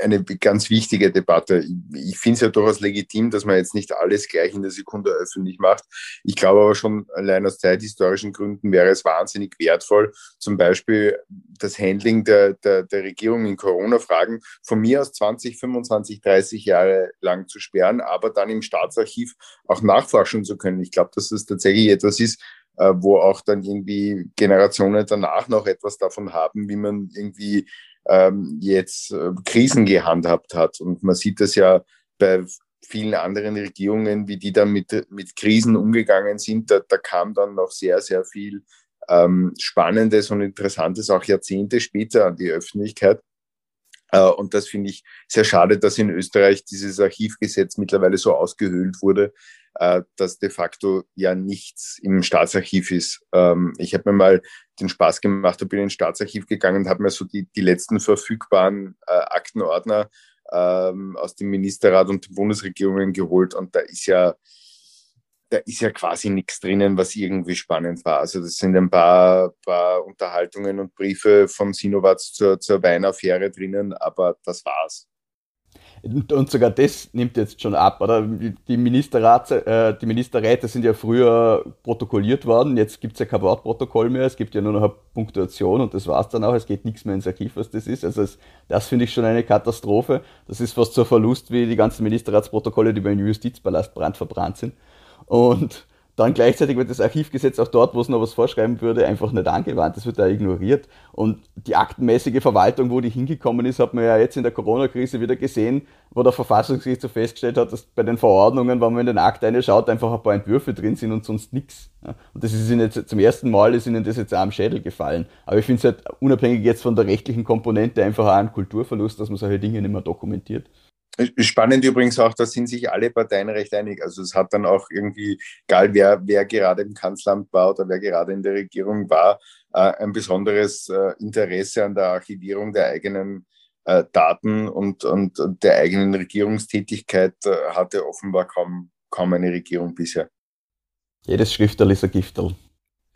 eine ganz wichtige Debatte. Ich finde es ja durchaus legitim, dass man jetzt nicht alles gleich in der Sekunde öffentlich macht. Ich glaube aber schon allein aus zeithistorischen Gründen wäre es wahnsinnig wertvoll, zum Beispiel das Handling der, der, der Regierung in Corona-Fragen von mir aus 20, 25, 30 Jahre lang zu sperren, aber dann im Staatsarchiv auch nachforschen zu können. Ich glaube, dass das tatsächlich etwas ist, äh, wo auch dann irgendwie Generationen danach noch etwas davon haben, wie man irgendwie ähm, jetzt äh, Krisen gehandhabt hat. Und man sieht das ja bei vielen anderen Regierungen, wie die dann mit, mit Krisen umgegangen sind. Da, da kam dann noch sehr, sehr viel ähm, Spannendes und Interessantes auch Jahrzehnte später an die Öffentlichkeit. Äh, und das finde ich sehr schade, dass in Österreich dieses Archivgesetz mittlerweile so ausgehöhlt wurde, äh, dass de facto ja nichts im Staatsarchiv ist. Ähm, ich habe mir mal den Spaß gemacht, bin ins Staatsarchiv gegangen und habe mir so die, die letzten verfügbaren äh, Aktenordner ähm, aus dem Ministerrat und den Bundesregierungen geholt und da ist ja da ist ja quasi nichts drinnen, was irgendwie spannend war. Also das sind ein paar, paar Unterhaltungen und Briefe vom Sinowatz zur, zur Weinaffäre drinnen, aber das war's. Und sogar das nimmt jetzt schon ab, oder? Die, Ministerrats, äh, die Ministerräte sind ja früher protokolliert worden, jetzt gibt's ja kein Wortprotokoll mehr, es gibt ja nur noch eine Punktuation und das war's dann auch, es geht nichts mehr ins Archiv, was das ist. Also das, das finde ich schon eine Katastrophe. Das ist fast so ein Verlust wie die ganzen Ministerratsprotokolle, die beim Justizpalast brandverbrannt sind. Und dann gleichzeitig wird das Archivgesetz auch dort, wo es noch was vorschreiben würde, einfach nicht angewandt. Das wird da ignoriert. Und die aktenmäßige Verwaltung, wo die hingekommen ist, hat man ja jetzt in der Corona-Krise wieder gesehen, wo der Verfassungsgerichtshof festgestellt hat, dass bei den Verordnungen, wenn man in den Akt eine schaut, einfach ein paar Entwürfe drin sind und sonst nichts. Und das ist ihnen jetzt zum ersten Mal ist ihnen das jetzt auch am Schädel gefallen. Aber ich finde es halt unabhängig jetzt von der rechtlichen Komponente einfach auch ein Kulturverlust, dass man solche Dinge nicht mehr dokumentiert. Spannend übrigens auch, da sind sich alle Parteien recht einig. Also es hat dann auch irgendwie, egal wer, wer gerade im Kanzleramt war oder wer gerade in der Regierung war, äh, ein besonderes äh, Interesse an der Archivierung der eigenen äh, Daten und, und, der eigenen Regierungstätigkeit hatte offenbar kaum, kaum eine Regierung bisher. Jedes Schrifterl ist ein Gifterl.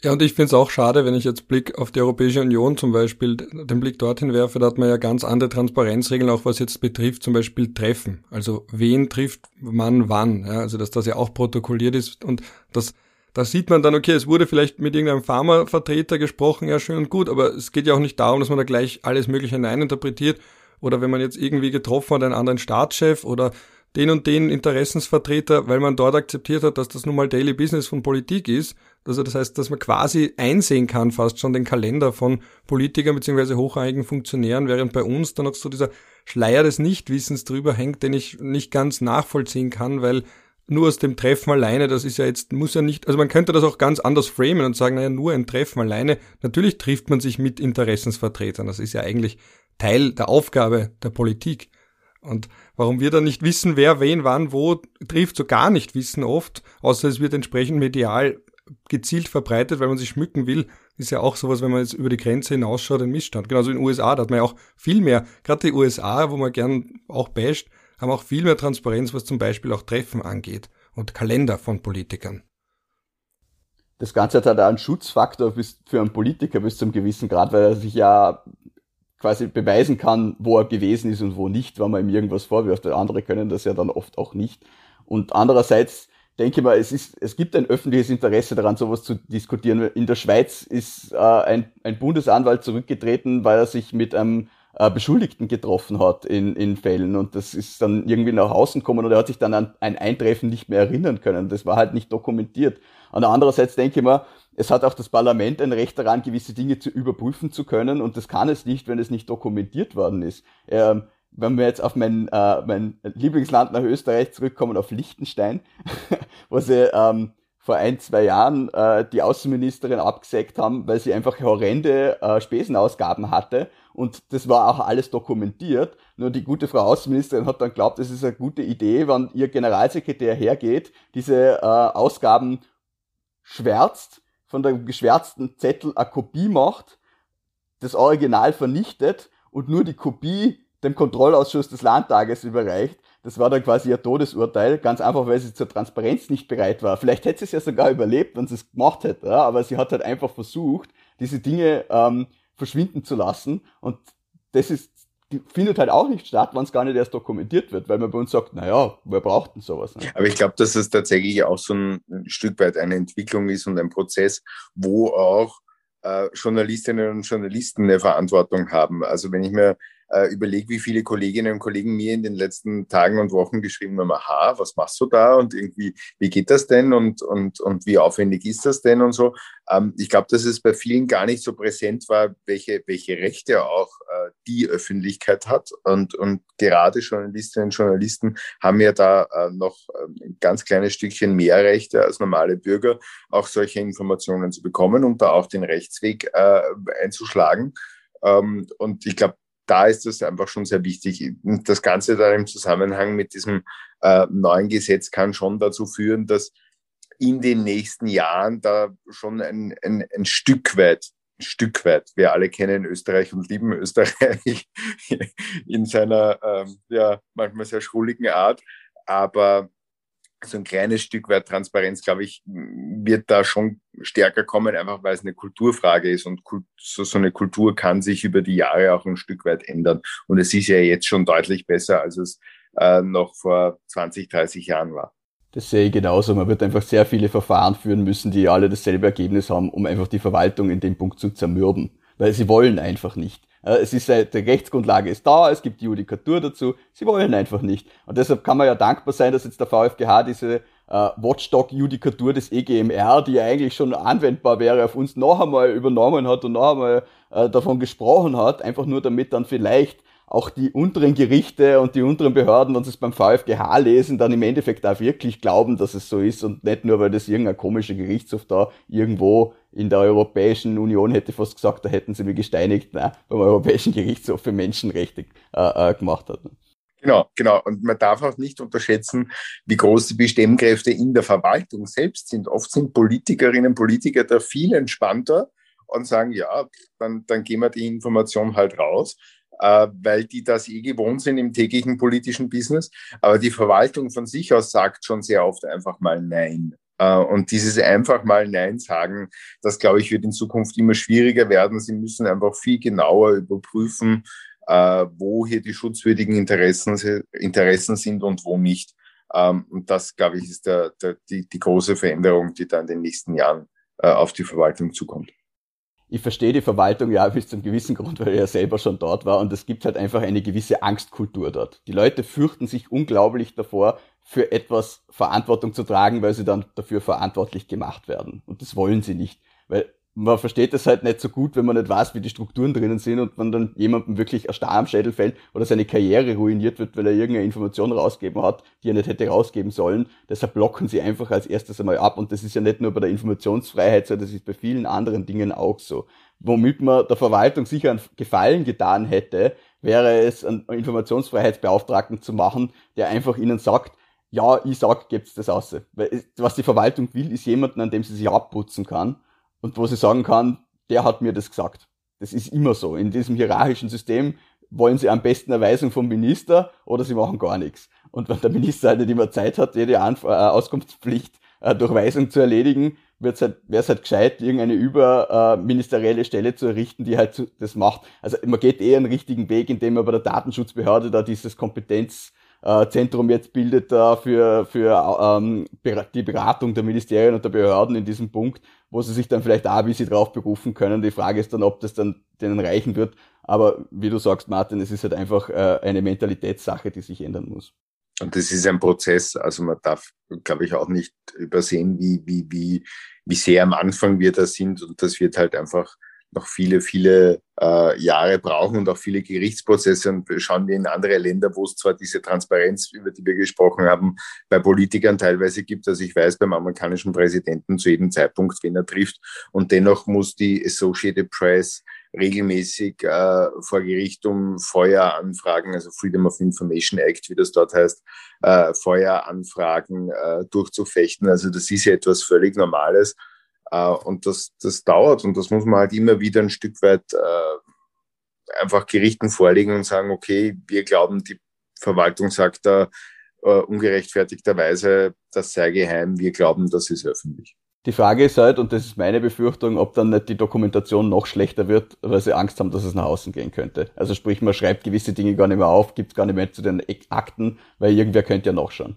Ja, und ich finde es auch schade, wenn ich jetzt Blick auf die Europäische Union zum Beispiel den Blick dorthin werfe, da hat man ja ganz andere Transparenzregeln, auch was jetzt betrifft, zum Beispiel Treffen. Also wen trifft man wann? Ja, also dass das ja auch protokolliert ist und dass da sieht man dann, okay, es wurde vielleicht mit irgendeinem Pharmavertreter gesprochen, ja schön und gut, aber es geht ja auch nicht darum, dass man da gleich alles Mögliche hineininterpretiert. Oder wenn man jetzt irgendwie getroffen hat, einen anderen Staatschef oder den und den Interessensvertreter, weil man dort akzeptiert hat, dass das nun mal Daily Business von Politik ist. Also das heißt, dass man quasi einsehen kann, fast schon den Kalender von Politikern beziehungsweise hochrangigen Funktionären, während bei uns dann noch so dieser Schleier des Nichtwissens drüber hängt, den ich nicht ganz nachvollziehen kann, weil nur aus dem Treffen alleine, das ist ja jetzt, muss ja nicht, also man könnte das auch ganz anders framen und sagen, naja, nur ein Treffen alleine, natürlich trifft man sich mit Interessensvertretern, das ist ja eigentlich Teil der Aufgabe der Politik. Und warum wir dann nicht wissen, wer wen wann wo trifft, so gar nicht wissen oft, außer es wird entsprechend medial gezielt verbreitet, weil man sich schmücken will, ist ja auch sowas, wenn man jetzt über die Grenze hinausschaut, ein Missstand. Genauso in den USA, da hat man ja auch viel mehr, gerade die USA, wo man gern auch basht, haben auch viel mehr Transparenz, was zum Beispiel auch Treffen angeht und Kalender von Politikern. Das Ganze hat halt einen Schutzfaktor für einen Politiker bis zum gewissen Grad, weil er sich ja quasi beweisen kann, wo er gewesen ist und wo nicht, wenn man ihm irgendwas vorwirft. Andere können das ja dann oft auch nicht. Und andererseits denke ich mal, es, ist, es gibt ein öffentliches Interesse daran, sowas zu diskutieren. In der Schweiz ist äh, ein, ein Bundesanwalt zurückgetreten, weil er sich mit einem äh, Beschuldigten getroffen hat in, in Fällen und das ist dann irgendwie nach außen gekommen und er hat sich dann an ein Eintreffen nicht mehr erinnern können. Das war halt nicht dokumentiert. Und andererseits denke ich mal, es hat auch das Parlament ein Recht daran, gewisse Dinge zu überprüfen zu können und das kann es nicht, wenn es nicht dokumentiert worden ist. Ähm, wenn wir jetzt auf mein, äh, mein Lieblingsland nach Österreich zurückkommen, auf Liechtenstein, wo sie ähm, vor ein, zwei Jahren äh, die Außenministerin abgesägt haben, weil sie einfach horrende äh, Spesenausgaben hatte und das war auch alles dokumentiert. Nur die gute Frau Außenministerin hat dann glaubt, es ist eine gute Idee, wenn ihr Generalsekretär hergeht, diese äh, Ausgaben schwärzt von der geschwärzten Zettel eine Kopie macht, das Original vernichtet und nur die Kopie dem Kontrollausschuss des Landtages überreicht. Das war dann quasi ihr Todesurteil, ganz einfach, weil sie zur Transparenz nicht bereit war. Vielleicht hätte sie es ja sogar überlebt, wenn sie es gemacht hätte, ja? aber sie hat halt einfach versucht, diese Dinge ähm, verschwinden zu lassen und das ist die findet halt auch nicht statt, wenn es gar nicht erst dokumentiert wird, weil man bei uns sagt, naja, wer braucht denn sowas? Ne? Aber ich glaube, dass es tatsächlich auch so ein Stück weit eine Entwicklung ist und ein Prozess, wo auch äh, Journalistinnen und Journalisten eine Verantwortung haben. Also wenn ich mir äh, überlege, wie viele Kolleginnen und Kollegen mir in den letzten Tagen und Wochen geschrieben haben, aha, was machst du da und irgendwie, wie geht das denn und, und, und wie aufwendig ist das denn und so. Ähm, ich glaube, dass es bei vielen gar nicht so präsent war, welche, welche Rechte auch äh, die Öffentlichkeit hat und, und gerade Journalistinnen und Journalisten haben ja da äh, noch ähm, ein ganz kleines Stückchen mehr Rechte als normale Bürger, auch solche Informationen zu bekommen und da auch den Rechtsweg äh, einzuschlagen. Ähm, und ich glaube, da ist das einfach schon sehr wichtig. Das Ganze dann im Zusammenhang mit diesem äh, neuen Gesetz kann schon dazu führen, dass in den nächsten Jahren da schon ein, ein, ein Stück weit, ein Stück weit, wir alle kennen Österreich und lieben Österreich in seiner ähm, ja manchmal sehr schrulligen Art, aber so ein kleines Stück weit Transparenz, glaube ich, wird da schon stärker kommen, einfach weil es eine Kulturfrage ist und so, so eine Kultur kann sich über die Jahre auch ein Stück weit ändern. Und es ist ja jetzt schon deutlich besser, als es äh, noch vor 20, 30 Jahren war. Das sehe ich genauso. Man wird einfach sehr viele Verfahren führen müssen, die alle dasselbe Ergebnis haben, um einfach die Verwaltung in dem Punkt zu zermürben. Weil sie wollen einfach nicht. Äh, es ist, die Rechtsgrundlage ist da, es gibt die Judikatur dazu, sie wollen einfach nicht. Und deshalb kann man ja dankbar sein, dass jetzt der VfGH diese äh, Watchdog-Judikatur des EGMR, die ja eigentlich schon anwendbar wäre, auf uns noch einmal übernommen hat und noch einmal äh, davon gesprochen hat, einfach nur damit dann vielleicht auch die unteren Gerichte und die unteren Behörden, wenn sie es beim VfGH lesen, dann im Endeffekt auch wirklich glauben, dass es so ist und nicht nur, weil das irgendein komischer Gerichtshof da irgendwo in der Europäischen Union hätte fast gesagt, da hätten sie mich gesteinigt, nein, beim Europäischen Gerichtshof für Menschenrechte äh, äh, gemacht hat. Genau, genau. Und man darf auch nicht unterschätzen, wie groß die Bestemmkräfte in der Verwaltung selbst sind. Oft sind Politikerinnen und Politiker da viel entspannter und sagen, ja, dann, dann gehen wir die Information halt raus äh, weil die das eh gewohnt sind im täglichen politischen Business. Aber die Verwaltung von sich aus sagt schon sehr oft einfach mal Nein. Äh, und dieses einfach mal Nein sagen, das glaube ich, wird in Zukunft immer schwieriger werden. Sie müssen einfach viel genauer überprüfen, äh, wo hier die schutzwürdigen Interessen, Interessen sind und wo nicht. Ähm, und das, glaube ich, ist der, der, die, die große Veränderung, die da in den nächsten Jahren äh, auf die Verwaltung zukommt. Ich verstehe die Verwaltung ja bis zum gewissen Grund, weil ich ja selber schon dort war und es gibt halt einfach eine gewisse Angstkultur dort. Die Leute fürchten sich unglaublich davor, für etwas Verantwortung zu tragen, weil sie dann dafür verantwortlich gemacht werden. Und das wollen sie nicht. Weil man versteht das halt nicht so gut, wenn man nicht weiß, wie die Strukturen drinnen sind und man dann jemandem wirklich ein Star am Schädel fällt oder seine Karriere ruiniert wird, weil er irgendeine Information rausgeben hat, die er nicht hätte rausgeben sollen. Deshalb blocken sie einfach als erstes einmal ab und das ist ja nicht nur bei der Informationsfreiheit so, das ist bei vielen anderen Dingen auch so. Womit man der Verwaltung sicher einen Gefallen getan hätte, wäre es, einen Informationsfreiheitsbeauftragten zu machen, der einfach ihnen sagt, ja, ich sag, gebt's das aus. Weil was die Verwaltung will, ist jemanden, an dem sie sich abputzen kann und wo sie sagen kann, der hat mir das gesagt. Das ist immer so. In diesem hierarchischen System wollen sie am besten eine Weisung vom Minister oder sie machen gar nichts. Und wenn der Minister halt nicht immer Zeit hat, jede Anf äh, Auskunftspflicht äh, durch Weisung zu erledigen, halt, wäre es halt gescheit, irgendeine überministerielle Stelle zu errichten, die halt das macht. Also man geht eher einen richtigen Weg, indem man bei der Datenschutzbehörde da dieses Kompetenz äh, Zentrum jetzt bildet da für, für ähm, die Beratung der Ministerien und der Behörden in diesem Punkt, wo sie sich dann vielleicht auch, wie sie drauf berufen können. Die Frage ist dann, ob das dann denen reichen wird. Aber wie du sagst, Martin, es ist halt einfach äh, eine Mentalitätssache, die sich ändern muss. Und das ist ein Prozess, also man darf, glaube ich, auch nicht übersehen, wie, wie, wie, wie sehr am Anfang wir da sind. Und das wird halt einfach noch viele, viele äh, Jahre brauchen und auch viele Gerichtsprozesse. Und schauen wir in andere Länder, wo es zwar diese Transparenz, über die wir gesprochen haben, bei Politikern teilweise gibt. Also ich weiß beim amerikanischen Präsidenten zu jedem Zeitpunkt, wen er trifft. Und dennoch muss die Associated Press regelmäßig äh, vor Gericht um Feueranfragen, also Freedom of Information Act, wie das dort heißt, äh, Feueranfragen äh, durchzufechten. Also das ist ja etwas völlig Normales. Äh, und das, das dauert und das muss man halt immer wieder ein Stück weit äh, einfach Gerichten vorlegen und sagen, okay, wir glauben, die Verwaltung sagt da äh, ungerechtfertigterweise, das sei geheim, wir glauben, das ist öffentlich. Die Frage ist halt, und das ist meine Befürchtung, ob dann nicht die Dokumentation noch schlechter wird, weil sie Angst haben, dass es nach außen gehen könnte. Also sprich, man schreibt gewisse Dinge gar nicht mehr auf, gibt gar nicht mehr zu den Akten, weil irgendwer könnte ja nachschauen.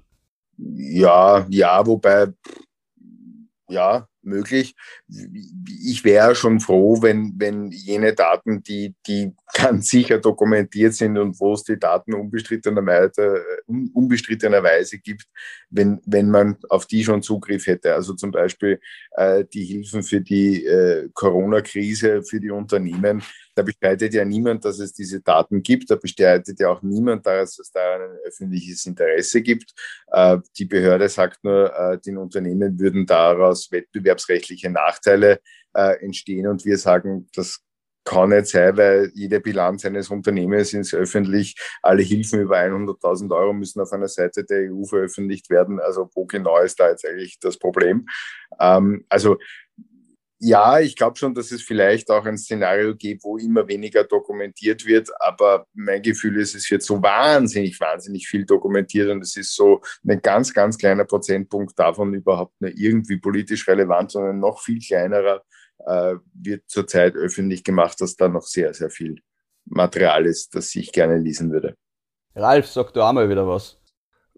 Ja, ja, wobei, ja, möglich. Ich wäre schon froh, wenn, wenn jene Daten, die, die ganz sicher dokumentiert sind und wo es die Daten unbestrittenerweise, unbestrittenerweise gibt, wenn, wenn man auf die schon Zugriff hätte. Also zum Beispiel äh, die Hilfen für die äh, Corona-Krise für die Unternehmen. Da bestreitet ja niemand, dass es diese Daten gibt. Da bestreitet ja auch niemand, dass es da ein öffentliches Interesse gibt. Äh, die Behörde sagt nur, äh, den Unternehmen würden daraus wettbewerbsrechtliche Nachteile äh, entstehen und wir sagen, das kann nicht sein, weil jede Bilanz eines Unternehmens ist öffentlich. Alle Hilfen über 100.000 Euro müssen auf einer Seite der EU veröffentlicht werden. Also wo genau ist da jetzt eigentlich das Problem? Ähm, also ja, ich glaube schon, dass es vielleicht auch ein Szenario gibt, wo immer weniger dokumentiert wird, aber mein Gefühl ist, es wird so wahnsinnig, wahnsinnig viel dokumentiert und es ist so ein ganz, ganz kleiner Prozentpunkt davon überhaupt nur irgendwie politisch relevant, sondern noch viel kleinerer äh, wird zurzeit öffentlich gemacht, dass da noch sehr, sehr viel Material ist, das ich gerne lesen würde. Ralf, sag du auch mal wieder was.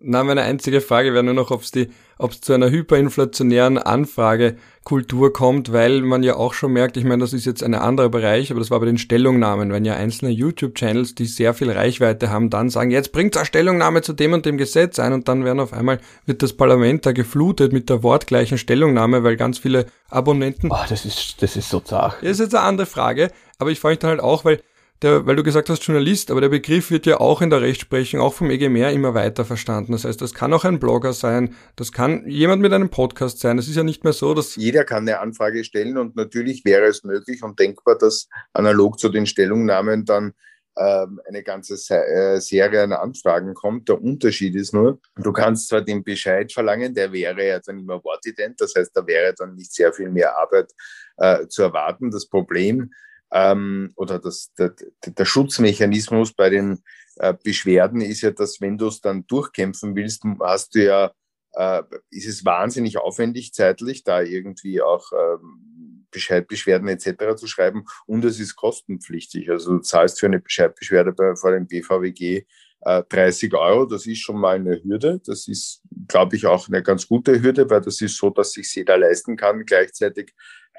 Na, meine einzige Frage wäre nur noch, ob es zu einer hyperinflationären Anfragekultur kommt, weil man ja auch schon merkt, ich meine, das ist jetzt ein anderer Bereich, aber das war bei den Stellungnahmen, wenn ja einzelne YouTube-Channels, die sehr viel Reichweite haben, dann sagen, jetzt bringt eine Stellungnahme zu dem und dem Gesetz ein und dann werden auf einmal, wird das Parlament da geflutet mit der wortgleichen Stellungnahme, weil ganz viele Abonnenten... Boah, das ist, das ist so zart. Das ist jetzt eine andere Frage, aber ich frage mich dann halt auch, weil der, weil du gesagt hast Journalist, aber der Begriff wird ja auch in der Rechtsprechung, auch vom EGMR immer weiter verstanden. Das heißt, das kann auch ein Blogger sein, das kann jemand mit einem Podcast sein. Es ist ja nicht mehr so, dass... Jeder kann eine Anfrage stellen und natürlich wäre es möglich und denkbar, dass analog zu den Stellungnahmen dann ähm, eine ganze äh, Serie an Anfragen kommt. Der Unterschied ist nur, du kannst zwar den Bescheid verlangen, der wäre ja dann immer wortident, das heißt, da wäre dann nicht sehr viel mehr Arbeit äh, zu erwarten. Das Problem ähm, oder das, der, der Schutzmechanismus bei den äh, Beschwerden ist ja, dass wenn du es dann durchkämpfen willst, hast du ja, äh, ist es wahnsinnig aufwendig zeitlich, da irgendwie auch ähm, Bescheidbeschwerden etc. zu schreiben und es ist kostenpflichtig. Also du zahlst für eine Bescheidbeschwerde bei, vor dem BVWG 30 Euro, das ist schon mal eine Hürde. Das ist, glaube ich, auch eine ganz gute Hürde, weil das ist so, dass sich jeder leisten kann gleichzeitig, äh,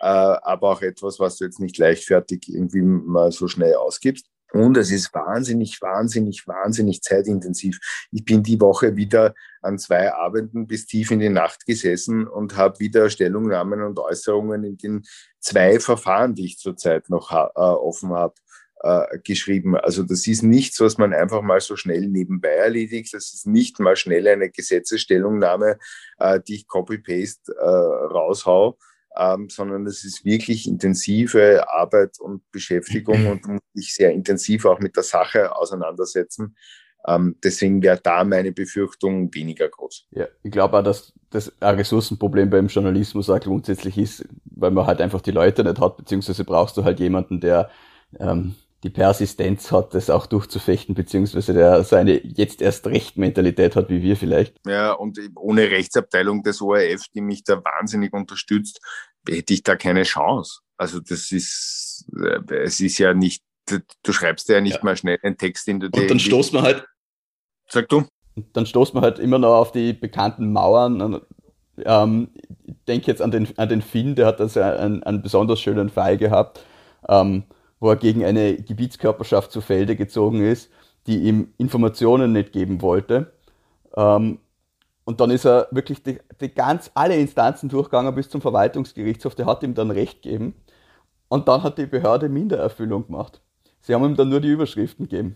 aber auch etwas, was du jetzt nicht leichtfertig irgendwie mal so schnell ausgibst. Und es ist wahnsinnig, wahnsinnig, wahnsinnig zeitintensiv. Ich bin die Woche wieder an zwei Abenden bis tief in die Nacht gesessen und habe wieder Stellungnahmen und Äußerungen in den zwei Verfahren, die ich zurzeit noch ha äh, offen habe, äh, geschrieben. Also das ist nichts, was man einfach mal so schnell nebenbei erledigt. Das ist nicht mal schnell eine Gesetzesstellungnahme, äh, die ich copy-paste äh, raushau, ähm, sondern es ist wirklich intensive Arbeit und Beschäftigung und muss sich sehr intensiv auch mit der Sache auseinandersetzen. Ähm, deswegen wäre da meine Befürchtung weniger groß. Ja, ich glaube auch, dass das ein Ressourcenproblem beim Journalismus auch grundsätzlich ist, weil man halt einfach die Leute nicht hat, beziehungsweise brauchst du halt jemanden, der ähm, die Persistenz hat, das auch durchzufechten, beziehungsweise der so eine jetzt erst recht Mentalität hat, wie wir vielleicht. Ja, und ohne Rechtsabteilung des ORF, die mich da wahnsinnig unterstützt, hätte ich da keine Chance. Also das ist, äh, es ist ja nicht, du schreibst ja nicht ja. mal schnell einen Text in der Und dann stoßt man halt. Sag du? Und dann stoßt man halt immer noch auf die bekannten Mauern. Ähm, ich denke jetzt an den, an den Finn, der hat also einen, einen besonders schönen Fall gehabt. Ähm, wo er gegen eine Gebietskörperschaft zu Felde gezogen ist, die ihm Informationen nicht geben wollte. Ähm, und dann ist er wirklich die, die, ganz alle Instanzen durchgegangen bis zum Verwaltungsgerichtshof, der hat ihm dann Recht gegeben. Und dann hat die Behörde Mindererfüllung gemacht. Sie haben ihm dann nur die Überschriften gegeben.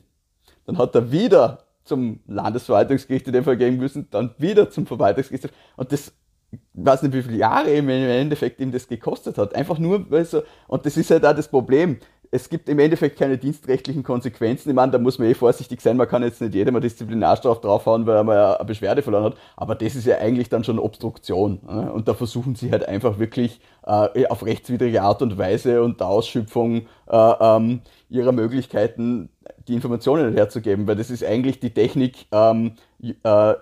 Dann hat er wieder zum Landesverwaltungsgericht in dem Fall gehen müssen, dann wieder zum Verwaltungsgericht. Und das, ich weiß nicht, wie viele Jahre im Endeffekt ihm das gekostet hat. Einfach nur, weil so, und das ist halt auch das Problem es gibt im Endeffekt keine dienstrechtlichen Konsequenzen. Ich meine, da muss man eh vorsichtig sein. Man kann jetzt nicht jedem eine Disziplinarstrafe draufhauen, weil er mal eine Beschwerde verloren hat. Aber das ist ja eigentlich dann schon Obstruktion. Und da versuchen sie halt einfach wirklich äh, auf rechtswidrige Art und Weise und der Ausschöpfung äh, ähm, ihrer Möglichkeiten die Informationen herzugeben, weil das ist eigentlich die Technik, ähm, äh,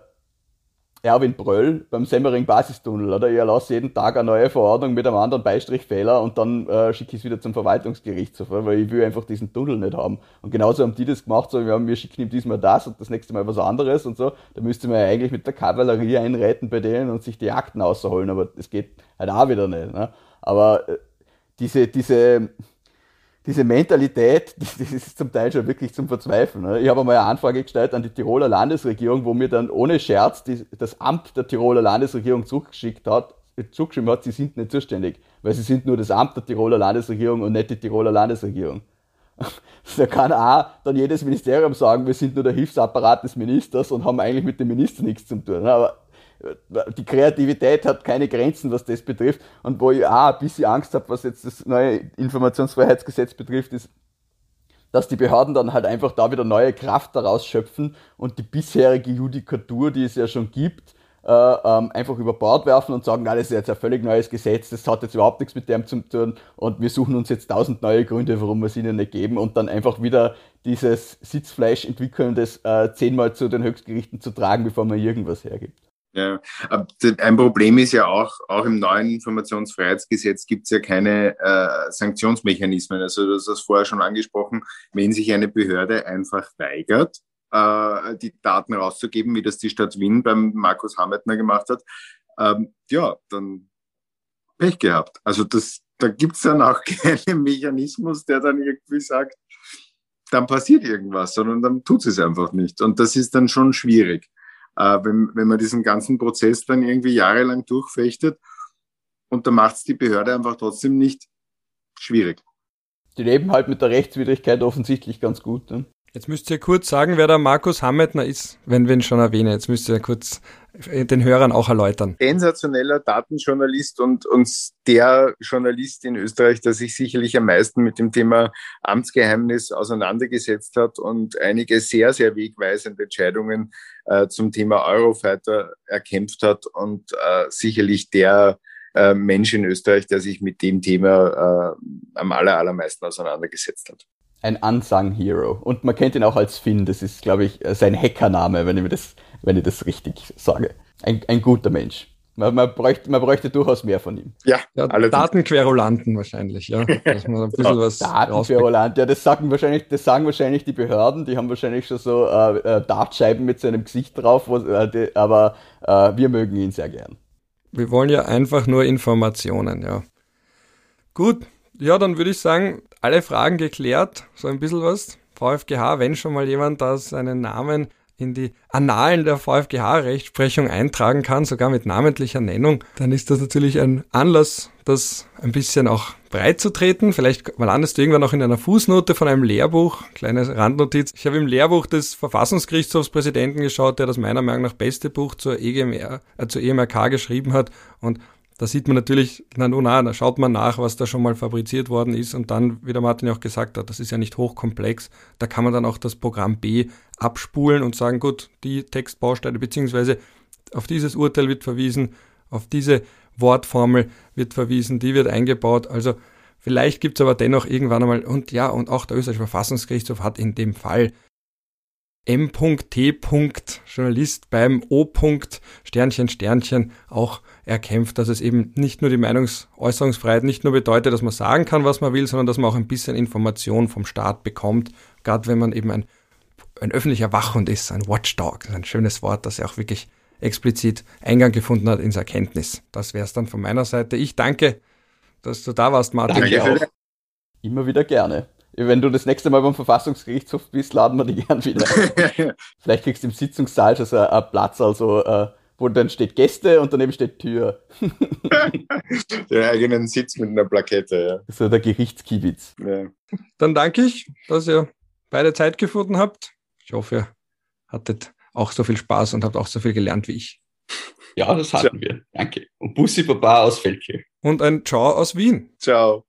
Erwin Bröll beim Semmering Basistunnel, oder? Ich erlasse jeden Tag eine neue Verordnung mit einem anderen Beistrichfehler und dann äh, schicke ich es wieder zum Verwaltungsgerichtshof, weil ich will einfach diesen Tunnel nicht haben. Und genauso haben die das gemacht, so, wir, haben, wir schicken ihm diesmal das und das nächste Mal was anderes und so. Da müsste man ja eigentlich mit der Kavallerie einreiten bei denen und sich die Akten außerholen, aber das geht halt auch wieder nicht. Ne? Aber äh, diese, diese, diese Mentalität, das ist zum Teil schon wirklich zum Verzweifeln. Ne? Ich habe einmal eine Anfrage gestellt an die Tiroler Landesregierung, wo mir dann ohne Scherz die, das Amt der Tiroler Landesregierung zugeschickt hat, zugeschrieben hat, sie sind nicht zuständig, weil sie sind nur das Amt der Tiroler Landesregierung und nicht die Tiroler Landesregierung. Da kann auch dann jedes Ministerium sagen, wir sind nur der Hilfsapparat des Ministers und haben eigentlich mit dem Minister nichts zu tun. Aber die Kreativität hat keine Grenzen, was das betrifft. Und wo ich auch ein bisschen Angst habe, was jetzt das neue Informationsfreiheitsgesetz betrifft, ist, dass die Behörden dann halt einfach da wieder neue Kraft daraus schöpfen und die bisherige Judikatur, die es ja schon gibt, äh, ähm, einfach über Bord werfen und sagen, na, das ist jetzt ein völlig neues Gesetz, das hat jetzt überhaupt nichts mit dem zu tun und wir suchen uns jetzt tausend neue Gründe, warum wir es ihnen nicht geben und dann einfach wieder dieses Sitzfleisch entwickeln, das äh, zehnmal zu den Höchstgerichten zu tragen, bevor man irgendwas hergibt. Ja, ein Problem ist ja auch, auch im neuen Informationsfreiheitsgesetz gibt es ja keine äh, Sanktionsmechanismen. Also du hast das vorher schon angesprochen, wenn sich eine Behörde einfach weigert, äh, die Daten rauszugeben, wie das die Stadt Wien beim Markus Hammetner gemacht hat, ähm, ja, dann Pech gehabt. Also das, da gibt es dann auch keinen Mechanismus, der dann irgendwie sagt, dann passiert irgendwas, sondern dann tut es einfach nicht. Und das ist dann schon schwierig äh, wenn, wenn man diesen ganzen Prozess dann irgendwie jahrelang durchfechtet und dann macht es die Behörde einfach trotzdem nicht schwierig. Die leben halt mit der Rechtswidrigkeit offensichtlich ganz gut. Ne? Jetzt müsst ihr kurz sagen, wer der Markus Hammetner ist, wenn wir ihn schon erwähnen. Jetzt müsst ihr kurz den Hörern auch erläutern. Sensationeller Datenjournalist und, und der Journalist in Österreich, der sich sicherlich am meisten mit dem Thema Amtsgeheimnis auseinandergesetzt hat und einige sehr, sehr wegweisende Entscheidungen äh, zum Thema Eurofighter erkämpft hat und äh, sicherlich der äh, Mensch in Österreich, der sich mit dem Thema äh, am aller, allermeisten auseinandergesetzt hat ein Unsung Hero. Und man kennt ihn auch als Finn. Das ist, glaube ich, sein Hackername, wenn ich, das, wenn ich das richtig sage. Ein, ein guter Mensch. Man, man, bräuchte, man bräuchte durchaus mehr von ihm. Ja, ja Datenquerulanten wahrscheinlich, ja. Dass man ein bisschen was Datenquerulant, ja, das sagen wahrscheinlich, das sagen wahrscheinlich die Behörden, die haben wahrscheinlich schon so äh, äh, Dartscheiben mit seinem Gesicht drauf, wo, äh, die, aber äh, wir mögen ihn sehr gern. Wir wollen ja einfach nur Informationen, ja. Gut, ja, dann würde ich sagen, alle Fragen geklärt, so ein bisschen was. VfGH, wenn schon mal jemand da seinen Namen in die Annalen der VfGH-Rechtsprechung eintragen kann, sogar mit namentlicher Nennung, dann ist das natürlich ein Anlass, das ein bisschen auch breit zu treten. Vielleicht landest du irgendwann noch in einer Fußnote von einem Lehrbuch, kleine Randnotiz. Ich habe im Lehrbuch des Verfassungsgerichtshofspräsidenten geschaut, der das meiner Meinung nach beste Buch zur EGMR, äh, zur EMRK geschrieben hat und da sieht man natürlich, na, nun, na, da schaut man nach, was da schon mal fabriziert worden ist und dann, wie der Martin ja auch gesagt hat, das ist ja nicht hochkomplex. Da kann man dann auch das Programm B abspulen und sagen, gut, die Textbausteine beziehungsweise auf dieses Urteil wird verwiesen, auf diese Wortformel wird verwiesen, die wird eingebaut. Also vielleicht gibt es aber dennoch irgendwann einmal, und ja, und auch der österreichische Verfassungsgerichtshof hat in dem Fall M.T. Journalist beim O. Sternchen Sternchen auch erkämpft, dass es eben nicht nur die Meinungsäußerungsfreiheit nicht nur bedeutet, dass man sagen kann, was man will, sondern dass man auch ein bisschen Information vom Staat bekommt, gerade wenn man eben ein, ein öffentlicher Wachhund ist, ein Watchdog, ein schönes Wort, das ja auch wirklich explizit Eingang gefunden hat ins Erkenntnis. Das wäre es dann von meiner Seite. Ich danke, dass du da warst, Martin. Danke auch. Immer wieder gerne. Wenn du das nächste Mal beim Verfassungsgerichtshof bist, laden wir dich gern wieder. Vielleicht kriegst du im Sitzungssaal schon so einen Platz, also äh, wo dann steht Gäste und daneben steht Tür. Den eigenen Sitz mit einer Plakette, ja. So der Gerichtskiewitz. Ja. Dann danke ich, dass ihr beide Zeit gefunden habt. Ich hoffe, ihr hattet auch so viel Spaß und habt auch so viel gelernt wie ich. Ja, das hatten wir. Danke. Und Bussi Baba aus Feldkirch. Und ein Ciao aus Wien. Ciao.